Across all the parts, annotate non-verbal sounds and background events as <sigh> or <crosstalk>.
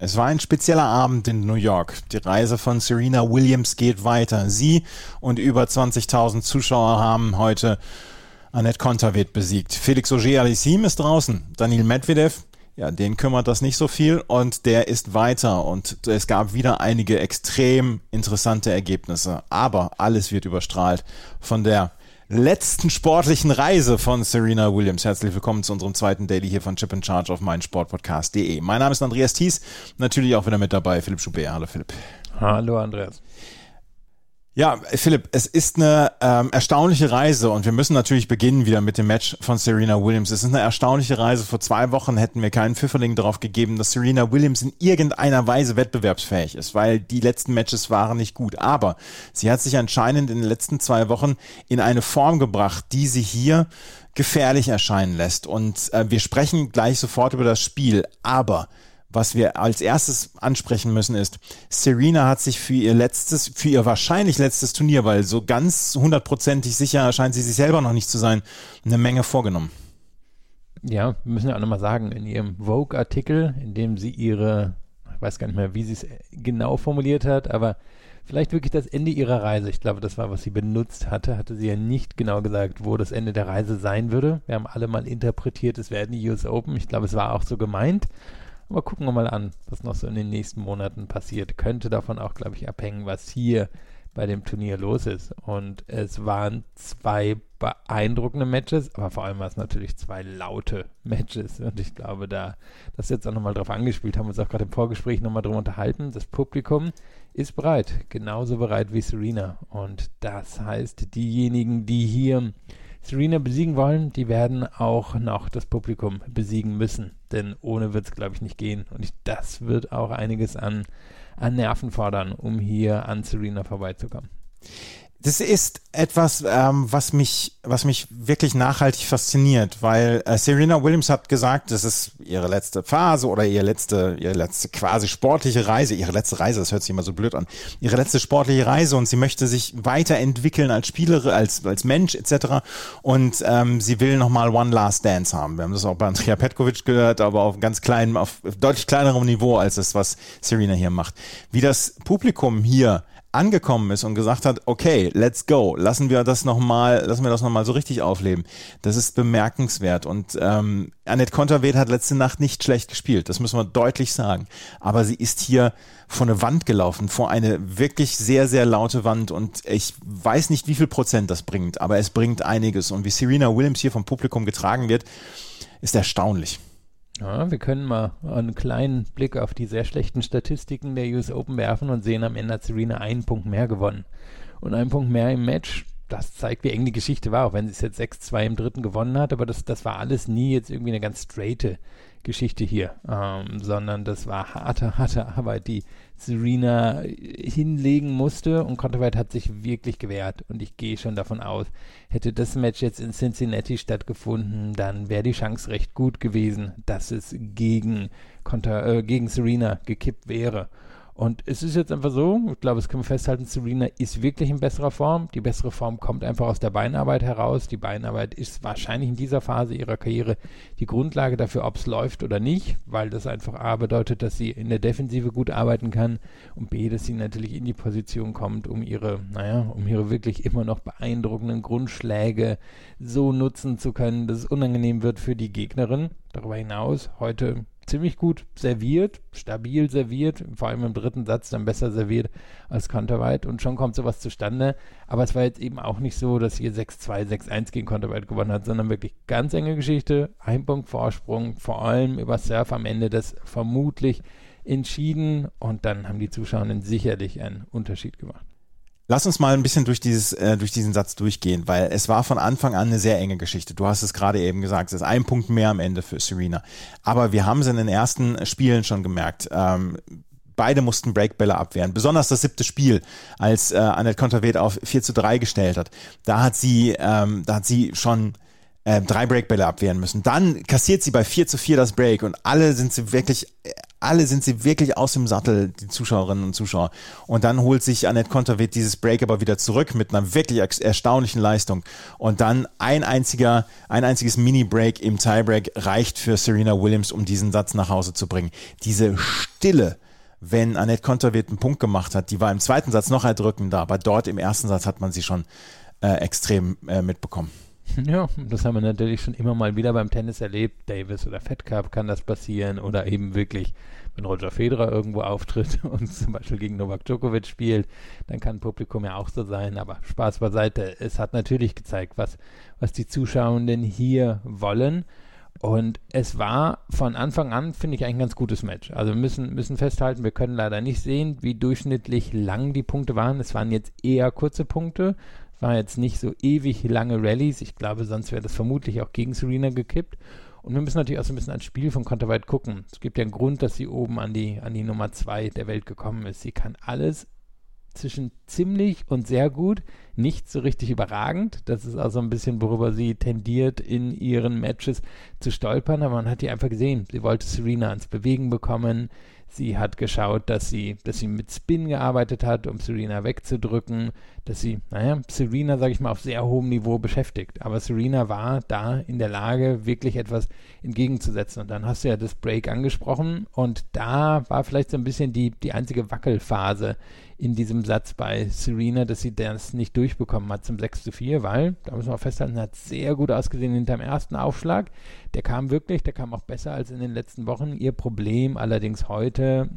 Es war ein spezieller Abend in New York. Die Reise von Serena Williams geht weiter. Sie und über 20.000 Zuschauer haben heute Annette Kontaveit besiegt. Felix Auger-Aliassime ist draußen. Daniel Medvedev, ja, den kümmert das nicht so viel und der ist weiter und es gab wieder einige extrem interessante Ergebnisse. Aber alles wird überstrahlt von der letzten sportlichen Reise von Serena Williams. Herzlich willkommen zu unserem zweiten Daily hier von Chip in Charge auf meinsportpodcast.de. Mein Name ist Andreas Thies, natürlich auch wieder mit dabei Philipp Schubert. Hallo Philipp. Hallo Andreas. Ja, Philipp, es ist eine ähm, erstaunliche Reise und wir müssen natürlich beginnen wieder mit dem Match von Serena Williams. Es ist eine erstaunliche Reise. Vor zwei Wochen hätten wir keinen Pfifferling darauf gegeben, dass Serena Williams in irgendeiner Weise wettbewerbsfähig ist, weil die letzten Matches waren nicht gut. Aber sie hat sich anscheinend in den letzten zwei Wochen in eine Form gebracht, die sie hier gefährlich erscheinen lässt. Und äh, wir sprechen gleich sofort über das Spiel. Aber was wir als erstes ansprechen müssen ist, Serena hat sich für ihr letztes, für ihr wahrscheinlich letztes Turnier, weil so ganz hundertprozentig sicher scheint sie sich selber noch nicht zu sein, eine Menge vorgenommen. Ja, wir müssen ja auch nochmal sagen, in ihrem Vogue-Artikel, in dem sie ihre, ich weiß gar nicht mehr, wie sie es genau formuliert hat, aber vielleicht wirklich das Ende ihrer Reise. Ich glaube, das war, was sie benutzt hatte. Hatte sie ja nicht genau gesagt, wo das Ende der Reise sein würde. Wir haben alle mal interpretiert, es werden die US Open. Ich glaube, es war auch so gemeint. Aber gucken wir mal an, was noch so in den nächsten Monaten passiert. Könnte davon auch, glaube ich, abhängen, was hier bei dem Turnier los ist. Und es waren zwei beeindruckende Matches, aber vor allem war es natürlich zwei laute Matches. Und ich glaube, da das jetzt auch nochmal drauf angespielt, haben wir uns auch gerade im Vorgespräch nochmal drüber unterhalten. Das Publikum ist bereit, genauso bereit wie Serena. Und das heißt, diejenigen, die hier Serena besiegen wollen, die werden auch noch das Publikum besiegen müssen. Denn ohne wird es, glaube ich, nicht gehen. Und ich, das wird auch einiges an, an Nerven fordern, um hier an Serena vorbeizukommen. Das ist etwas, ähm, was mich, was mich wirklich nachhaltig fasziniert, weil äh, Serena Williams hat gesagt, das ist ihre letzte Phase oder ihre letzte, ihre letzte quasi sportliche Reise, ihre letzte Reise, das hört sich immer so blöd an, ihre letzte sportliche Reise und sie möchte sich weiterentwickeln als Spielerin, als als Mensch etc. Und ähm, sie will nochmal One Last Dance haben. Wir haben das auch bei Andrea Petkovic gehört, aber auf ganz kleinem, auf deutlich kleinerem Niveau als das, was Serena hier macht. Wie das Publikum hier angekommen ist und gesagt hat, okay, let's go, lassen wir das nochmal, lassen wir das nochmal so richtig aufleben. Das ist bemerkenswert. Und ähm, Annette Konterweht hat letzte Nacht nicht schlecht gespielt, das müssen wir deutlich sagen. Aber sie ist hier vor eine Wand gelaufen, vor eine wirklich sehr, sehr laute Wand. Und ich weiß nicht, wie viel Prozent das bringt, aber es bringt einiges. Und wie Serena Williams hier vom Publikum getragen wird, ist erstaunlich. Ja, wir können mal einen kleinen Blick auf die sehr schlechten Statistiken der US Open werfen und sehen, am Ende hat Serena einen Punkt mehr gewonnen. Und einen Punkt mehr im Match, das zeigt, wie eng die Geschichte war, auch wenn sie es jetzt 6-2 im dritten gewonnen hat, aber das, das war alles nie jetzt irgendwie eine ganz straighte Geschichte hier, ähm, sondern das war harte, harte Arbeit, die Serena hinlegen musste und Konterweit hat sich wirklich gewehrt und ich gehe schon davon aus, hätte das Match jetzt in Cincinnati stattgefunden, dann wäre die Chance recht gut gewesen, dass es gegen, Konter, äh, gegen Serena gekippt wäre. Und es ist jetzt einfach so, ich glaube, es können wir festhalten, Serena ist wirklich in besserer Form. Die bessere Form kommt einfach aus der Beinarbeit heraus. Die Beinarbeit ist wahrscheinlich in dieser Phase ihrer Karriere die Grundlage dafür, ob es läuft oder nicht, weil das einfach A bedeutet, dass sie in der Defensive gut arbeiten kann und B, dass sie natürlich in die Position kommt, um ihre, naja, um ihre wirklich immer noch beeindruckenden Grundschläge so nutzen zu können, dass es unangenehm wird für die Gegnerin. Darüber hinaus heute ziemlich gut serviert, stabil serviert, vor allem im dritten Satz dann besser serviert als Konterweit und schon kommt sowas zustande. Aber es war jetzt eben auch nicht so, dass hier 6-2, 6-1 gegen Konterweit gewonnen hat, sondern wirklich ganz enge Geschichte, ein Punkt Vorsprung, vor allem über Surf am Ende das vermutlich entschieden und dann haben die Zuschauer sicherlich einen Unterschied gemacht. Lass uns mal ein bisschen durch dieses, äh, durch diesen Satz durchgehen, weil es war von Anfang an eine sehr enge Geschichte. Du hast es gerade eben gesagt, es ist ein Punkt mehr am Ende für Serena. Aber wir haben es in den ersten Spielen schon gemerkt. Ähm, beide mussten Breakbälle abwehren. Besonders das siebte Spiel, als äh, Annette Konterweht auf 4 zu 3 gestellt hat. Da hat sie, ähm, da hat sie schon äh, drei Breakbälle abwehren müssen. Dann kassiert sie bei 4 zu 4 das Break und alle sind sie wirklich, alle sind sie wirklich aus dem Sattel, die Zuschauerinnen und Zuschauer. Und dann holt sich Annette Konterweht dieses Break aber wieder zurück mit einer wirklich erstaunlichen Leistung. Und dann ein einziger, ein einziges Mini-Break im Tiebreak reicht für Serena Williams, um diesen Satz nach Hause zu bringen. Diese Stille, wenn Annette Konterweht einen Punkt gemacht hat, die war im zweiten Satz noch erdrückender, aber dort im ersten Satz hat man sie schon äh, extrem äh, mitbekommen. <laughs> Ja, das haben wir natürlich schon immer mal wieder beim Tennis erlebt. Davis oder Fed Cup kann das passieren oder eben wirklich, wenn Roger Federer irgendwo auftritt <laughs> und zum Beispiel gegen Novak Djokovic spielt, dann kann Publikum ja auch so sein. Aber Spaß beiseite. Es hat natürlich gezeigt, was, was die Zuschauenden hier wollen. Und es war von Anfang an, finde ich, ein ganz gutes Match. Also wir müssen, müssen festhalten, wir können leider nicht sehen, wie durchschnittlich lang die Punkte waren. Es waren jetzt eher kurze Punkte, war jetzt nicht so ewig lange Rallyes. Ich glaube, sonst wäre das vermutlich auch gegen Serena gekippt. Und wir müssen natürlich auch so ein bisschen ans Spiel von Konterweit gucken. Es gibt ja einen Grund, dass sie oben an die, an die Nummer 2 der Welt gekommen ist. Sie kann alles zwischen ziemlich und sehr gut, nicht so richtig überragend. Das ist also ein bisschen, worüber sie tendiert, in ihren Matches zu stolpern. Aber man hat die einfach gesehen. Sie wollte Serena ans Bewegen bekommen. Sie hat geschaut, dass sie, dass sie mit Spin gearbeitet hat, um Serena wegzudrücken, dass sie, naja, Serena, sage ich mal, auf sehr hohem Niveau beschäftigt. Aber Serena war da in der Lage, wirklich etwas entgegenzusetzen. Und dann hast du ja das Break angesprochen und da war vielleicht so ein bisschen die, die einzige Wackelphase in diesem Satz bei Serena, dass sie das nicht durchbekommen hat zum 6 zu 4, weil, da müssen wir festhalten, hat sehr gut ausgesehen hinterm ersten Aufschlag. Der kam wirklich, der kam auch besser als in den letzten Wochen. Ihr Problem allerdings heute,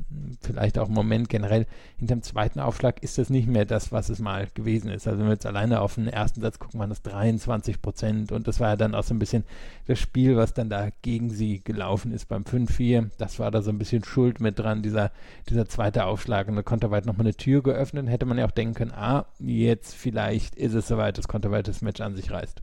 vielleicht auch im Moment generell, hinterm zweiten Aufschlag ist das nicht mehr das, was es mal gewesen ist. Also wenn wir jetzt alleine auf den ersten Satz gucken, waren das 23 Prozent und das war ja dann auch so ein bisschen das Spiel, was dann da gegen sie gelaufen ist beim 5-4. Das war da so ein bisschen Schuld mit dran, dieser, dieser zweite Aufschlag und da konnte weit nochmal eine Tür geöffnet, hätte man ja auch denken können, ah, jetzt vielleicht ist es soweit, das Konterweit das Match an sich reißt.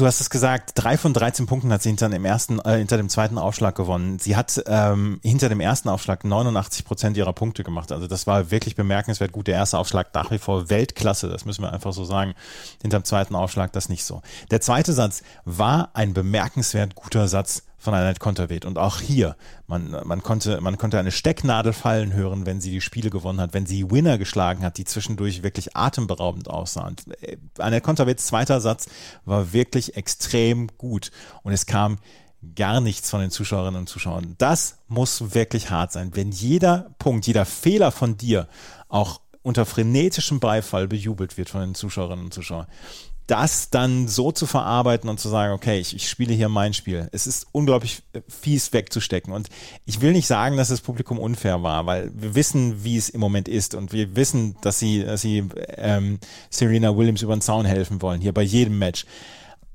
Du hast es gesagt, drei von 13 Punkten hat sie hinter dem ersten, äh, hinter dem zweiten Aufschlag gewonnen. Sie hat ähm, hinter dem ersten Aufschlag 89 Prozent ihrer Punkte gemacht. Also das war wirklich bemerkenswert gut. Der erste Aufschlag nach wie vor Weltklasse, das müssen wir einfach so sagen. Hinter dem zweiten Aufschlag das nicht so. Der zweite Satz war ein bemerkenswert guter Satz von Annette Konterweht. Und auch hier, man, man, konnte, man konnte eine Stecknadel fallen hören, wenn sie die Spiele gewonnen hat, wenn sie Winner geschlagen hat, die zwischendurch wirklich atemberaubend aussahen. Äh, Annette Konterweits zweiter Satz war wirklich extrem gut. Und es kam gar nichts von den Zuschauerinnen und Zuschauern. Das muss wirklich hart sein, wenn jeder Punkt, jeder Fehler von dir auch unter frenetischem Beifall bejubelt wird von den Zuschauerinnen und Zuschauern das dann so zu verarbeiten und zu sagen, okay, ich, ich, spiele hier mein Spiel. Es ist unglaublich fies wegzustecken. Und ich will nicht sagen, dass das Publikum unfair war, weil wir wissen, wie es im Moment ist und wir wissen, dass sie, dass sie ähm, Serena Williams über den Zaun helfen wollen, hier bei jedem Match.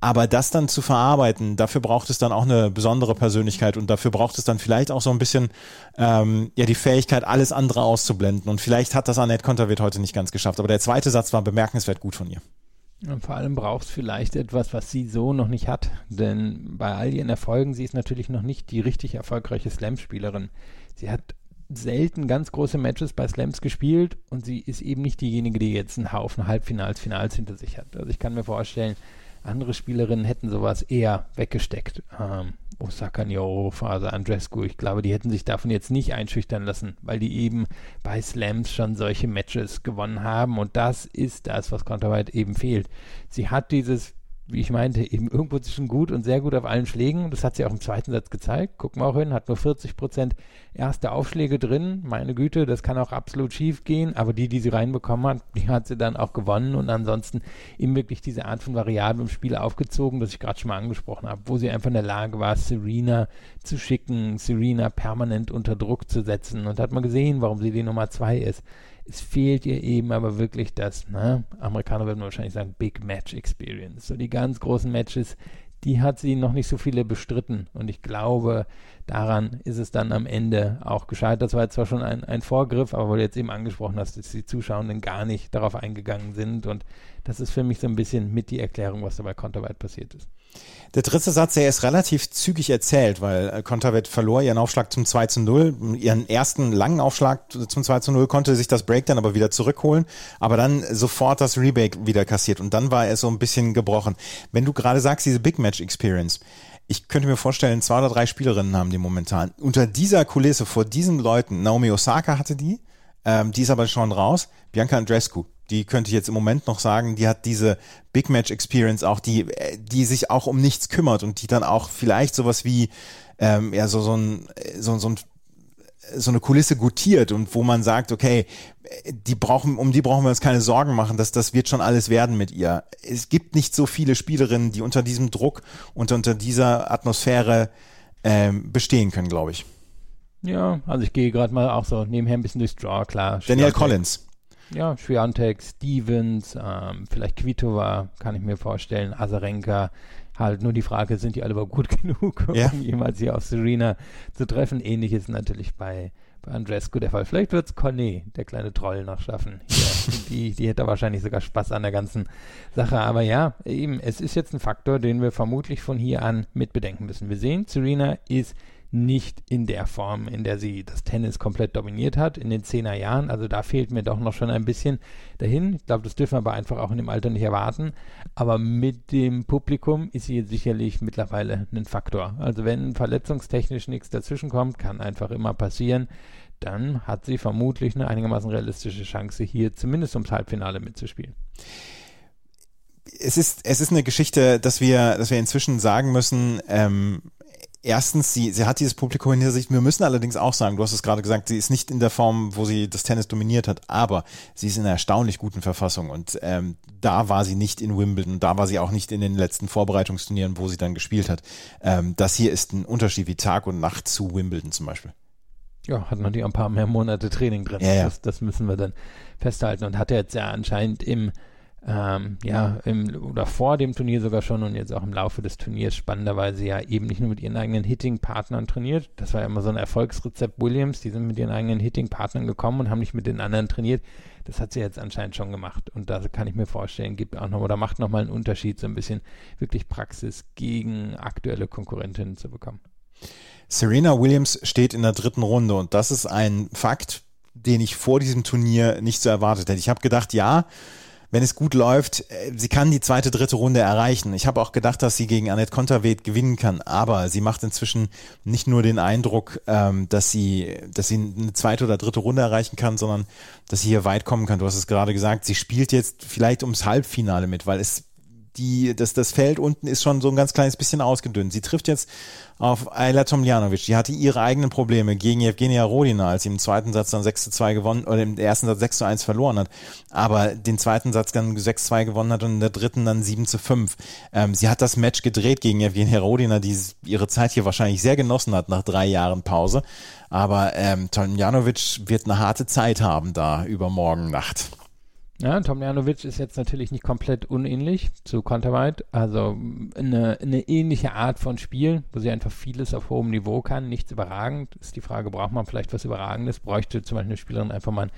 Aber das dann zu verarbeiten, dafür braucht es dann auch eine besondere Persönlichkeit und dafür braucht es dann vielleicht auch so ein bisschen ähm, ja die Fähigkeit, alles andere auszublenden. Und vielleicht hat das Annette Konterwirt heute nicht ganz geschafft. Aber der zweite Satz war bemerkenswert gut von ihr. Und vor allem braucht es vielleicht etwas, was sie so noch nicht hat. Denn bei all ihren Erfolgen, sie ist natürlich noch nicht die richtig erfolgreiche Slam-Spielerin. Sie hat selten ganz große Matches bei Slams gespielt und sie ist eben nicht diejenige, die jetzt einen Haufen Halbfinals, Finals hinter sich hat. Also ich kann mir vorstellen, andere Spielerinnen hätten sowas eher weggesteckt. Ähm, Osaka Nyoro, Phase Andrescu, ich glaube, die hätten sich davon jetzt nicht einschüchtern lassen, weil die eben bei Slams schon solche Matches gewonnen haben und das ist das, was Konterweit eben fehlt. Sie hat dieses wie ich meinte, eben irgendwo zwischen gut und sehr gut auf allen Schlägen. Das hat sie auch im zweiten Satz gezeigt. Gucken wir auch hin, hat nur 40 Prozent erste Aufschläge drin. Meine Güte, das kann auch absolut schief gehen, aber die, die sie reinbekommen hat, die hat sie dann auch gewonnen und ansonsten eben wirklich diese Art von Variablen im Spiel aufgezogen, das ich gerade schon mal angesprochen habe, wo sie einfach in der Lage war, Serena zu schicken, Serena permanent unter Druck zu setzen und hat man gesehen, warum sie die Nummer zwei ist. Es fehlt ihr eben aber wirklich das, ne, Amerikaner würden wahrscheinlich sagen, Big Match Experience. So die ganz großen Matches, die hat sie noch nicht so viele bestritten. Und ich glaube, daran ist es dann am Ende auch gescheitert. Das war jetzt zwar schon ein, ein Vorgriff, aber weil du jetzt eben angesprochen hast, dass die Zuschauenden gar nicht darauf eingegangen sind. Und das ist für mich so ein bisschen mit die Erklärung, was da bei Konterweit passiert ist. Der dritte Satz, der ist relativ zügig erzählt, weil äh, Konterweit verlor ihren Aufschlag zum 2 zu 0. Ihren ersten langen Aufschlag zum 2 zu 0 konnte sich das Break dann aber wieder zurückholen, aber dann sofort das Rebake wieder kassiert und dann war er so ein bisschen gebrochen. Wenn du gerade sagst, diese Big Match Experience, ich könnte mir vorstellen, zwei oder drei Spielerinnen haben die momentan. Unter dieser Kulisse, vor diesen Leuten, Naomi Osaka hatte die, ähm, die ist aber schon raus, Bianca Andrescu, die könnte ich jetzt im Moment noch sagen, die hat diese Big Match Experience auch, die, die sich auch um nichts kümmert und die dann auch vielleicht sowas wie, ähm, ja, so, so ein, so, so ein so eine Kulisse gutiert und wo man sagt, okay, die brauchen, um die brauchen wir uns keine Sorgen machen, dass das wird schon alles werden mit ihr. Es gibt nicht so viele Spielerinnen, die unter diesem Druck und unter dieser Atmosphäre ähm, bestehen können, glaube ich. Ja, also ich gehe gerade mal auch so nebenher ein bisschen durchs Draw, klar. Daniel Collins. Ja, Schwiantek, Stevens, ähm, vielleicht Kvitova, kann ich mir vorstellen, Azarenka. Halt nur die Frage, sind die alle überhaupt gut <laughs> genug, ja. um jemals hier auf Serena zu treffen? Ähnliches natürlich bei, bei Andrescu der Fall. Vielleicht wird es Cornet, der kleine Troll, noch schaffen. Hier, <laughs> die, die hätte wahrscheinlich sogar Spaß an der ganzen Sache. Aber ja, eben, es ist jetzt ein Faktor, den wir vermutlich von hier an mitbedenken müssen. Wir sehen, Serena ist nicht in der Form, in der sie das Tennis komplett dominiert hat in den zehner Jahren. Also da fehlt mir doch noch schon ein bisschen dahin. Ich glaube, das dürfen wir aber einfach auch in dem Alter nicht erwarten. Aber mit dem Publikum ist sie sicherlich mittlerweile ein Faktor. Also wenn verletzungstechnisch nichts dazwischenkommt, kann einfach immer passieren, dann hat sie vermutlich eine einigermaßen realistische Chance, hier zumindest ums Halbfinale mitzuspielen es ist, es ist eine Geschichte, dass wir, dass wir inzwischen sagen müssen, ähm, erstens, sie, sie hat dieses Publikum hinter sich. Wir müssen allerdings auch sagen, du hast es gerade gesagt, sie ist nicht in der Form, wo sie das Tennis dominiert hat, aber sie ist in einer erstaunlich guten Verfassung und ähm, da war sie nicht in Wimbledon, da war sie auch nicht in den letzten Vorbereitungsturnieren, wo sie dann gespielt hat. Ähm, das hier ist ein Unterschied wie Tag und Nacht zu Wimbledon zum Beispiel. Ja, hat natürlich ein paar mehr Monate Training drin. Ja, ja. Das, das müssen wir dann festhalten und hat er jetzt ja anscheinend im ähm, ja, im, oder vor dem Turnier sogar schon und jetzt auch im Laufe des Turniers spannenderweise ja eben nicht nur mit ihren eigenen Hitting-Partnern trainiert. Das war ja immer so ein Erfolgsrezept Williams. Die sind mit ihren eigenen Hitting-Partnern gekommen und haben nicht mit den anderen trainiert. Das hat sie jetzt anscheinend schon gemacht. Und da kann ich mir vorstellen, gibt auch noch oder macht nochmal einen Unterschied, so ein bisschen wirklich Praxis gegen aktuelle Konkurrentinnen zu bekommen. Serena Williams steht in der dritten Runde und das ist ein Fakt, den ich vor diesem Turnier nicht so erwartet hätte. Ich habe gedacht, ja, wenn es gut läuft, äh, sie kann die zweite, dritte Runde erreichen. Ich habe auch gedacht, dass sie gegen Annette Konterweht gewinnen kann, aber sie macht inzwischen nicht nur den Eindruck, ähm, dass sie, dass sie eine zweite oder dritte Runde erreichen kann, sondern dass sie hier weit kommen kann. Du hast es gerade gesagt, sie spielt jetzt vielleicht ums Halbfinale mit, weil es die, das, das Feld unten ist schon so ein ganz kleines bisschen ausgedünnt. Sie trifft jetzt auf Ayla Tomljanovic. Die hatte ihre eigenen Probleme gegen Evgenia Rodina, als sie im zweiten Satz dann 6 zu 2 gewonnen, oder im ersten Satz 6 zu 1 verloren hat. Aber den zweiten Satz dann 6 zu 2 gewonnen hat und in der dritten dann 7 zu 5. Ähm, sie hat das Match gedreht gegen Evgenia Rodina, die ihre Zeit hier wahrscheinlich sehr genossen hat nach drei Jahren Pause. Aber ähm, Tomljanovic wird eine harte Zeit haben da übermorgen Nacht. Ja, Tomljanovic ist jetzt natürlich nicht komplett unähnlich zu Konterweit. Also eine, eine ähnliche Art von Spiel, wo sie einfach vieles auf hohem Niveau kann, nichts überragend. Ist die Frage, braucht man vielleicht was Überragendes? Bräuchte zum Beispiel eine Spielerin einfach mal einen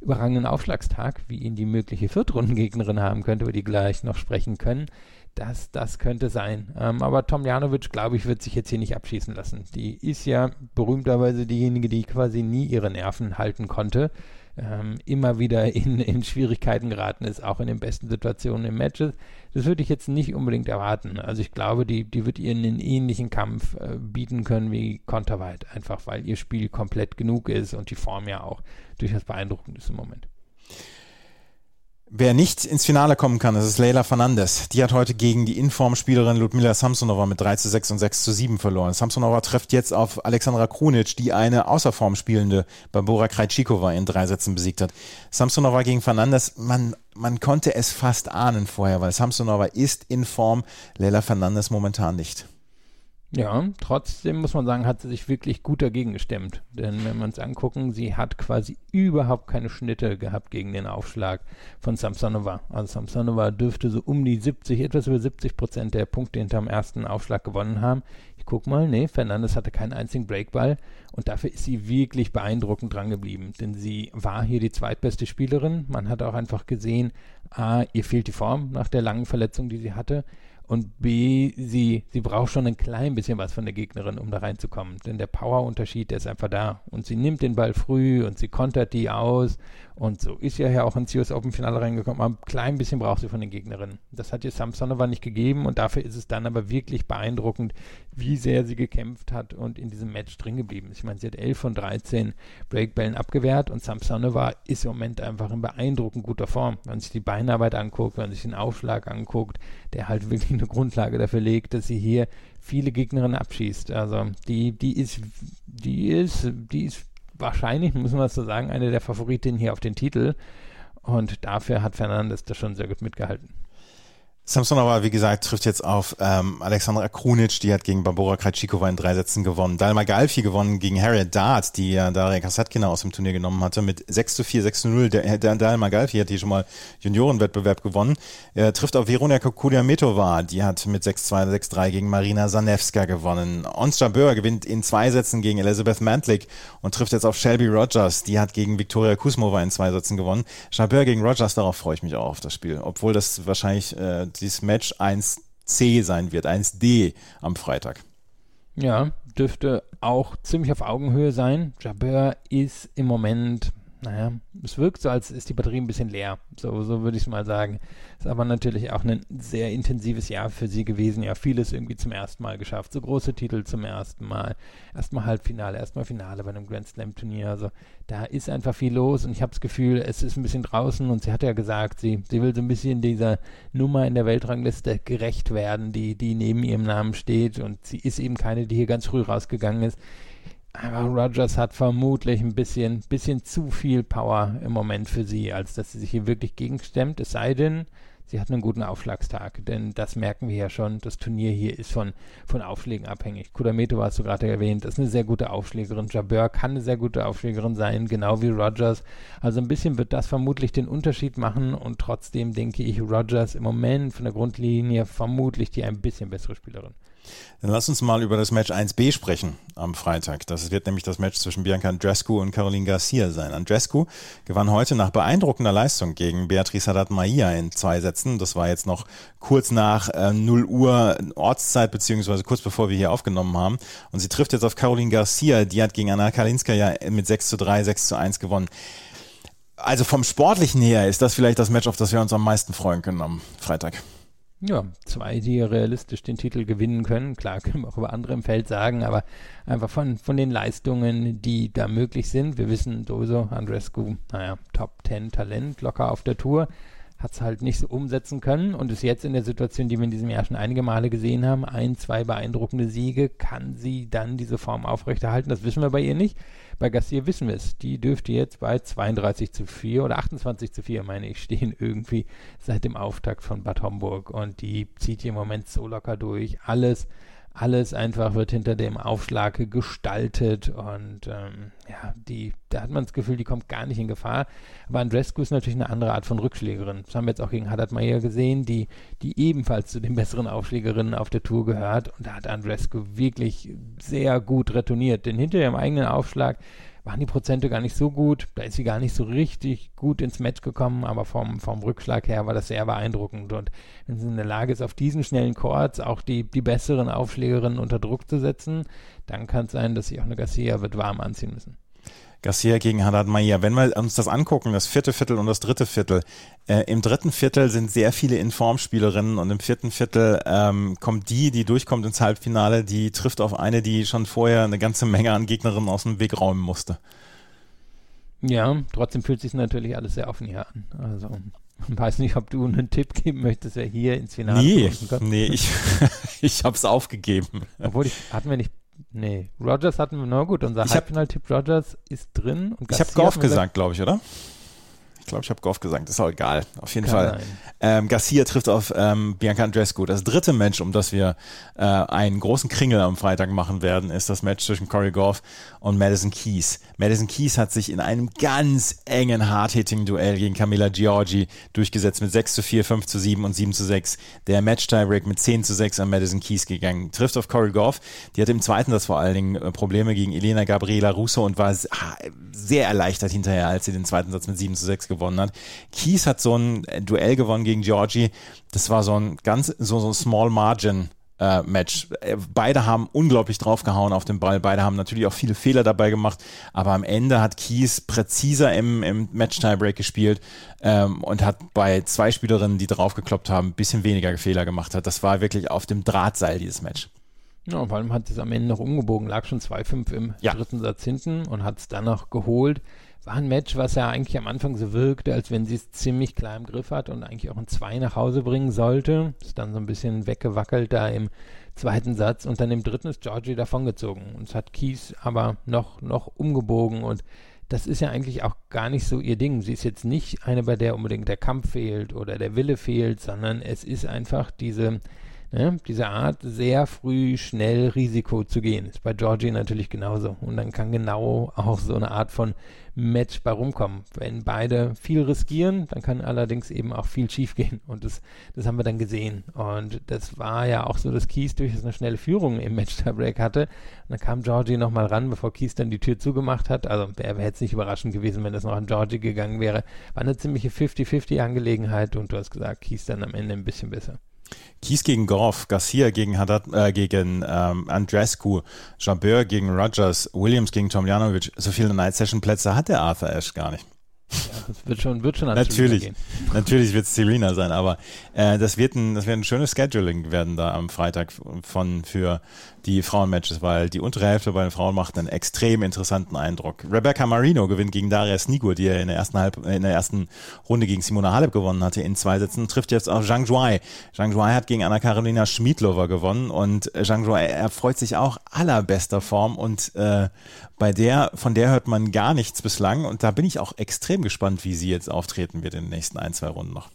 überragenden Aufschlagstag, wie ihn die mögliche Viertrundengegnerin haben könnte, über die gleich noch sprechen können. Das, das könnte sein. Ähm, aber Tomljanovic, glaube ich, wird sich jetzt hier nicht abschießen lassen. Die ist ja berühmterweise diejenige, die quasi nie ihre Nerven halten konnte ähm, immer wieder in, in Schwierigkeiten geraten ist, auch in den besten Situationen im Matches. Das würde ich jetzt nicht unbedingt erwarten. Also ich glaube, die, die wird ihr einen ähnlichen Kampf äh, bieten können wie Konterweit, einfach weil ihr Spiel komplett genug ist und die Form ja auch durchaus beeindruckend ist im Moment. Wer nicht ins Finale kommen kann, das ist Leila Fernandes. Die hat heute gegen die Informspielerin Ludmila Samsonova mit 3 zu 6 und 6 zu 7 verloren. Samsonova trifft jetzt auf Alexandra Krunic, die eine Außerform spielende Barbora Krajcikova in drei Sätzen besiegt hat. Samsonova gegen Fernandes, man, man konnte es fast ahnen vorher, weil Samsonova ist in Form, Leila Fernandes momentan nicht. Ja, trotzdem muss man sagen, hat sie sich wirklich gut dagegen gestemmt. Denn wenn wir uns angucken, sie hat quasi überhaupt keine Schnitte gehabt gegen den Aufschlag von Samsonova. Also Samsonova dürfte so um die 70, etwas über 70 Prozent der Punkte hinterm ersten Aufschlag gewonnen haben. Ich guck mal, nee, Fernandes hatte keinen einzigen Breakball und dafür ist sie wirklich beeindruckend dran geblieben. Denn sie war hier die zweitbeste Spielerin. Man hat auch einfach gesehen, A, ihr fehlt die Form nach der langen Verletzung, die sie hatte und B, sie, sie braucht schon ein klein bisschen was von der Gegnerin, um da reinzukommen. Denn der Powerunterschied, der ist einfach da. Und sie nimmt den Ball früh und sie kontert die aus. Und so ist ja auch ins US Open Finale reingekommen. Aber ein klein bisschen braucht sie von den Gegnerinnen. Das hat ihr Samsonova nicht gegeben. Und dafür ist es dann aber wirklich beeindruckend, wie sehr sie gekämpft hat und in diesem Match drin geblieben ist. Ich meine, sie hat 11 von 13 Breakbällen abgewehrt. Und Samsonova ist im Moment einfach in beeindruckend guter Form. Wenn man sich die Beinarbeit anguckt, wenn man sich den Aufschlag anguckt, der halt <laughs> wirklich eine Grundlage dafür legt, dass sie hier viele Gegnerinnen abschießt. Also die, die ist, die ist, die ist wahrscheinlich, muss man so sagen, eine der Favoritinnen hier auf den Titel. Und dafür hat Fernandes das schon sehr gut mitgehalten. Samsonova, wie gesagt, trifft jetzt auf ähm, Alexandra Krunic, die hat gegen Barbora Krajcikova in drei Sätzen gewonnen. Dalma Galfi gewonnen gegen Harriet Dart, die ja Daria Kasatkina aus dem Turnier genommen hatte, mit 6 zu 4, 6 zu 0. Der, der Dalma Galfi hat hier schon mal Juniorenwettbewerb gewonnen. Er trifft auf Veronika Kudiametova, die hat mit 6-2, 6-3 gegen Marina Zanevska gewonnen. Onstra Böhr gewinnt in zwei Sätzen gegen Elizabeth Mantlik und trifft jetzt auf Shelby Rogers, die hat gegen Viktoria Kuzmova in zwei Sätzen gewonnen. Jabeur gegen Rogers, darauf freue ich mich auch auf das Spiel, obwohl das wahrscheinlich äh, dieses Match 1C sein wird, 1D am Freitag. Ja, dürfte auch ziemlich auf Augenhöhe sein. Jabeur ist im Moment naja, es wirkt so, als ist die Batterie ein bisschen leer. So, so würde ich es mal sagen. Ist aber natürlich auch ein sehr intensives Jahr für sie gewesen. Ja, vieles irgendwie zum ersten Mal geschafft. So große Titel zum ersten Mal. Erstmal Halbfinale, erstmal Finale bei einem Grand Slam Turnier. Also da ist einfach viel los und ich habe das Gefühl, es ist ein bisschen draußen und sie hat ja gesagt, sie, sie will so ein bisschen dieser Nummer in der Weltrangliste gerecht werden, die, die neben ihrem Namen steht und sie ist eben keine, die hier ganz früh rausgegangen ist. Aber Rogers hat vermutlich ein bisschen, bisschen zu viel Power im Moment für sie, als dass sie sich hier wirklich gegenstemmt. Es sei denn, sie hat einen guten Aufschlagstag, denn das merken wir ja schon. Das Turnier hier ist von, von Aufschlägen abhängig. Kudameto hast du gerade erwähnt, das ist eine sehr gute Aufschlägerin. Jabeur kann eine sehr gute Aufschlägerin sein, genau wie Rogers. Also ein bisschen wird das vermutlich den Unterschied machen und trotzdem denke ich, Rogers im Moment von der Grundlinie vermutlich die ein bisschen bessere Spielerin. Dann lass uns mal über das Match 1b sprechen am Freitag. Das wird nämlich das Match zwischen Bianca Andrescu und Caroline Garcia sein. Andrescu gewann heute nach beeindruckender Leistung gegen Beatrice Haddad-Maia in zwei Sätzen. Das war jetzt noch kurz nach äh, 0 Uhr Ortszeit, beziehungsweise kurz bevor wir hier aufgenommen haben. Und sie trifft jetzt auf Caroline Garcia. Die hat gegen Anna Kalinskaya mit 6 zu 3, 6 zu 1 gewonnen. Also vom Sportlichen her ist das vielleicht das Match, auf das wir uns am meisten freuen können am Freitag. Ja, zwei, die realistisch den Titel gewinnen können. Klar, <laughs> können wir auch über andere im Feld sagen, aber einfach von, von den Leistungen, die da möglich sind. Wir wissen sowieso, Andrescu, naja, Top 10 Talent, locker auf der Tour hat es halt nicht so umsetzen können und ist jetzt in der Situation, die wir in diesem Jahr schon einige Male gesehen haben, ein, zwei beeindruckende Siege, kann sie dann diese Form aufrechterhalten? Das wissen wir bei ihr nicht. Bei Garcia wissen wir es. Die dürfte jetzt bei 32 zu 4 oder 28 zu 4, meine ich, stehen <laughs> irgendwie seit dem Auftakt von Bad Homburg und die zieht hier im Moment so locker durch. Alles alles einfach wird hinter dem Aufschlag gestaltet und ähm, ja, die, da hat man das Gefühl, die kommt gar nicht in Gefahr. Aber Andrescu ist natürlich eine andere Art von Rückschlägerin. Das haben wir jetzt auch gegen Haddad Meyer gesehen, die, die ebenfalls zu den besseren Aufschlägerinnen auf der Tour gehört. Und da hat Andrescu wirklich sehr gut retourniert. Denn hinter ihrem eigenen Aufschlag waren die Prozente gar nicht so gut. Da ist sie gar nicht so richtig gut ins Match gekommen, aber vom, vom Rückschlag her war das sehr beeindruckend. Und wenn sie in der Lage ist, auf diesen schnellen Chords auch die, die besseren Aufschlägerinnen unter Druck zu setzen, dann kann es sein, dass sie auch eine Garcia wird warm anziehen müssen. Garcia gegen Haddad Maia. Wenn wir uns das angucken, das vierte Viertel und das dritte Viertel, äh, im dritten Viertel sind sehr viele Informspielerinnen und im vierten Viertel ähm, kommt die, die durchkommt ins Halbfinale, die trifft auf eine, die schon vorher eine ganze Menge an Gegnerinnen aus dem Weg räumen musste. Ja, trotzdem fühlt sich natürlich alles sehr offen hier an. Also ich <laughs> weiß nicht, ob du einen Tipp geben möchtest, wer hier ins Finale nee, Nee, ich, <laughs> ich habe es aufgegeben. Obwohl, ich, hatten wir nicht Nee, Rogers hatten wir, na gut, unser Halbfinaltipp Rogers ist drin. ich habe Golf gesagt, glaube ich, oder? Ich glaube, ich habe Goff gesagt. Ist auch egal. Auf jeden Kann Fall. Ähm, Garcia trifft auf ähm, Bianca Andrescu. Das dritte Match, um das wir äh, einen großen Kringel am Freitag machen werden, ist das Match zwischen Corey Goff und Madison Keys. Madison Keys hat sich in einem ganz engen Hard-Hitting-Duell gegen Camilla Giorgi durchgesetzt mit 6 zu 4, 5 zu 7 und 7 zu 6. Der Match-Tiebreak mit 10 zu 6 an Madison Keys gegangen. Trifft auf Corey Goff. Die hat im zweiten das vor allen Dingen äh, Probleme gegen Elena Gabriela Russo und war sehr erleichtert hinterher, als sie den zweiten Satz mit 7 zu 6 gewonnen hat. Kies hat so ein Duell gewonnen gegen Georgie. Das war so ein ganz, so, so ein Small Margin. Äh, Match. Äh, beide haben unglaublich draufgehauen auf den Ball. Beide haben natürlich auch viele Fehler dabei gemacht. Aber am Ende hat Kies präziser im, im Match-Tiebreak gespielt ähm, und hat bei zwei Spielerinnen, die draufgekloppt haben, ein bisschen weniger Fehler gemacht hat. Das war wirklich auf dem Drahtseil, dieses Match. Ja, vor allem hat es am Ende noch umgebogen, lag schon 2-5 im ja. dritten Satz hinten und hat es dann noch geholt war ein Match, was ja eigentlich am Anfang so wirkte, als wenn sie es ziemlich klar im Griff hat und eigentlich auch ein 2 nach Hause bringen sollte. Ist dann so ein bisschen weggewackelt da im zweiten Satz und dann im dritten ist Georgie davongezogen. Und es hat Kies aber noch, noch umgebogen und das ist ja eigentlich auch gar nicht so ihr Ding. Sie ist jetzt nicht eine, bei der unbedingt der Kampf fehlt oder der Wille fehlt, sondern es ist einfach diese, Ne? Diese Art, sehr früh, schnell Risiko zu gehen, ist bei Georgie natürlich genauso. Und dann kann genau auch so eine Art von Match bei rumkommen. Wenn beide viel riskieren, dann kann allerdings eben auch viel schief gehen. Und das, das haben wir dann gesehen. Und das war ja auch so, dass Keys durchaus eine schnelle Führung im Match-Tiebreak hatte. Und dann kam Georgie nochmal ran, bevor Keys dann die Tür zugemacht hat. Also wäre wär jetzt nicht überraschend gewesen, wenn das noch an Georgie gegangen wäre. War eine ziemliche 50-50-Angelegenheit und du hast gesagt, Keys dann am Ende ein bisschen besser. Kies gegen Goff, Garcia gegen, Haddad, äh, gegen ähm, Andrescu, Jabeur gegen Rogers, Williams gegen Tomljanovic. So viele Night-Session-Plätze hat der Arthur Ashe gar nicht. Ja, das wird schon, wird schon natürlich, natürlich <laughs> wird es Serena sein, aber äh, das wird ein, das wird ein schönes Scheduling werden da am Freitag von für die Frauenmatches, weil die untere Hälfte bei den Frauen macht einen extrem interessanten Eindruck. Rebecca Marino gewinnt gegen Daria Snigur, die er in der ersten Halb, in der ersten Runde gegen Simona Halep gewonnen hatte, in zwei Sätzen, trifft jetzt auf Zhang Zhuai. Zhang Zhuai hat gegen Anna-Karolina Schmiedlover gewonnen und Zhang Zhuai erfreut sich auch allerbester Form und äh, bei der, von der hört man gar nichts bislang und da bin ich auch extrem gespannt, wie sie jetzt auftreten wird in den nächsten ein, zwei Runden noch.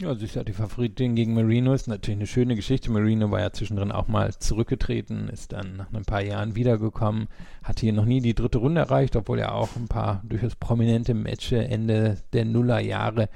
Ja, sie ist ja die Favoritin gegen Marino. Ist natürlich eine schöne Geschichte. Marino war ja zwischendrin auch mal zurückgetreten, ist dann nach ein paar Jahren wiedergekommen, hat hier noch nie die dritte Runde erreicht, obwohl er auch ein paar durchaus prominente Matches Ende der Nullerjahre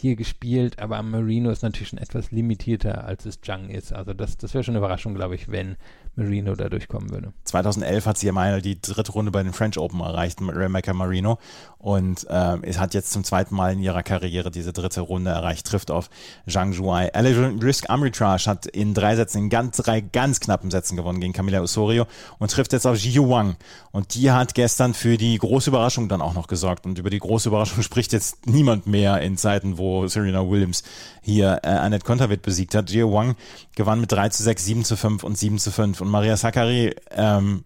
hier gespielt, aber Marino ist natürlich schon etwas limitierter, als es Jung ist. Also das, das wäre schon eine Überraschung, glaube ich, wenn Marino da durchkommen würde. 2011 hat sie ja mal die dritte Runde bei den French Open erreicht Rebecca Marino und äh, es hat jetzt zum zweiten Mal in ihrer Karriere diese dritte Runde erreicht, trifft auf Zhang Zhuai. Alejandro Risk Amritrage hat in drei Sätzen, in ganz, drei ganz knappen Sätzen gewonnen gegen Camila Osorio und trifft jetzt auf Ji Wang und die hat gestern für die große Überraschung dann auch noch gesorgt und über die große Überraschung <laughs> spricht jetzt niemand mehr in Zeiten, wo Serena Williams hier äh, Annette Kontaveit besiegt hat. Ji Wang gewann mit 3 zu 6, 7 zu 5 und 7 zu 5 und Maria Sakkari, ähm,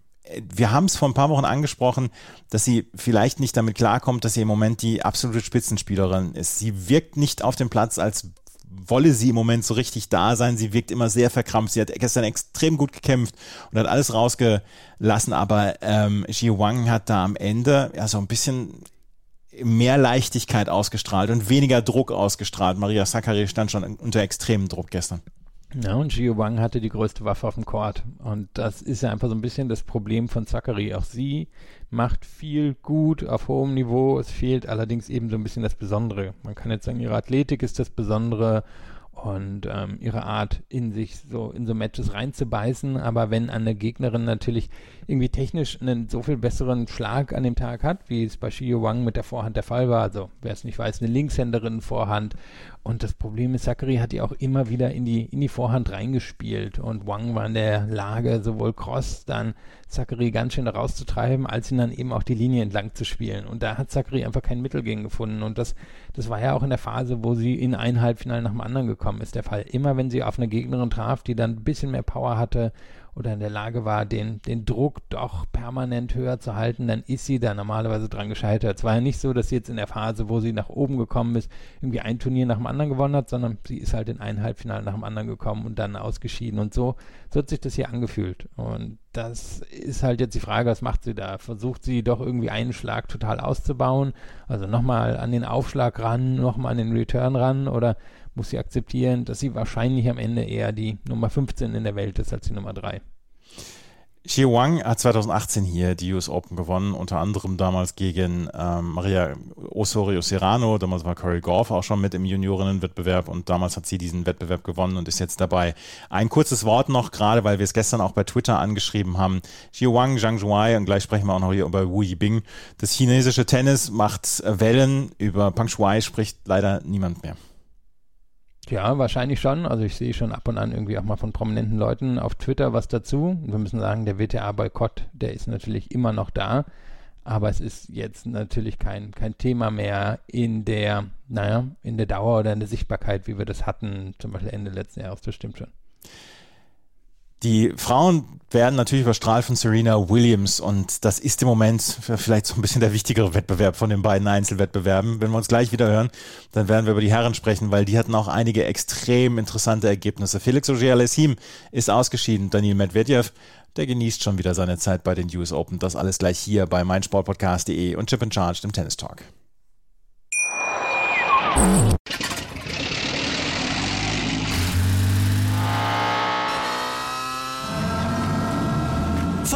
wir haben es vor ein paar Wochen angesprochen, dass sie vielleicht nicht damit klarkommt, dass sie im Moment die absolute Spitzenspielerin ist. Sie wirkt nicht auf dem Platz, als wolle sie im Moment so richtig da sein. Sie wirkt immer sehr verkrampft. Sie hat gestern extrem gut gekämpft und hat alles rausgelassen, aber ähm, Xi Wang hat da am Ende ja so ein bisschen mehr Leichtigkeit ausgestrahlt und weniger Druck ausgestrahlt. Maria Sakkari stand schon unter extremem Druck gestern. Ja, und Gio Wang hatte die größte Waffe auf dem Court. Und das ist ja einfach so ein bisschen das Problem von Zachary. Auch sie macht viel gut auf hohem Niveau. Es fehlt allerdings eben so ein bisschen das Besondere. Man kann jetzt sagen, ihre Athletik ist das Besondere und ähm, ihre Art in sich so in so Matches reinzubeißen, aber wenn eine Gegnerin natürlich irgendwie technisch einen so viel besseren Schlag an dem Tag hat, wie es bei Shio Wang mit der Vorhand der Fall war, also wer es nicht weiß, eine Linkshänderin Vorhand und das Problem ist, Zachary hat die auch immer wieder in die in die Vorhand reingespielt und Wang war in der Lage, sowohl Cross dann Zachary ganz schön rauszutreiben, als ihn dann eben auch die Linie entlang zu spielen. Und da hat Zachary einfach kein Mittel gegen gefunden. Und das, das war ja auch in der Phase, wo sie in ein Halbfinale nach dem anderen gekommen ist, der Fall. Immer wenn sie auf eine Gegnerin traf, die dann ein bisschen mehr Power hatte oder in der Lage war, den, den Druck doch permanent höher zu halten, dann ist sie da normalerweise dran gescheitert. Es war ja nicht so, dass sie jetzt in der Phase, wo sie nach oben gekommen ist, irgendwie ein Turnier nach dem anderen gewonnen hat, sondern sie ist halt in ein Halbfinale nach dem anderen gekommen und dann ausgeschieden. Und so, so hat sich das hier angefühlt. Und das ist halt jetzt die Frage, was macht sie da? Versucht sie doch irgendwie einen Schlag total auszubauen? Also nochmal an den Aufschlag ran, nochmal an den Return ran oder muss sie akzeptieren, dass sie wahrscheinlich am Ende eher die Nummer 15 in der Welt ist als die Nummer 3. Xie Wang hat 2018 hier die US Open gewonnen, unter anderem damals gegen ähm, Maria Osorio Serrano. Damals war Corey Goff auch schon mit im Juniorinnenwettbewerb und damals hat sie diesen Wettbewerb gewonnen und ist jetzt dabei. Ein kurzes Wort noch, gerade weil wir es gestern auch bei Twitter angeschrieben haben. Xie Wang, Zhang Zhuai und gleich sprechen wir auch noch hier über Wu Yibing. Das chinesische Tennis macht Wellen. Über Peng Shuai spricht leider niemand mehr. Ja, wahrscheinlich schon. Also ich sehe schon ab und an irgendwie auch mal von prominenten Leuten auf Twitter was dazu. Wir müssen sagen, der WTA-Boykott, der ist natürlich immer noch da. Aber es ist jetzt natürlich kein, kein Thema mehr in der, naja, in der Dauer oder in der Sichtbarkeit, wie wir das hatten, zum Beispiel Ende letzten Jahres, das stimmt schon. Die Frauen werden natürlich überstrahlt von Serena Williams und das ist im Moment vielleicht so ein bisschen der wichtigere Wettbewerb von den beiden Einzelwettbewerben. Wenn wir uns gleich wieder hören, dann werden wir über die Herren sprechen, weil die hatten auch einige extrem interessante Ergebnisse. Felix Auger-Aliassime ist ausgeschieden, Daniel Medvedev, der genießt schon wieder seine Zeit bei den US Open. Das alles gleich hier bei meinsportpodcast.de und Chip in Charge, dem Tennis Talk.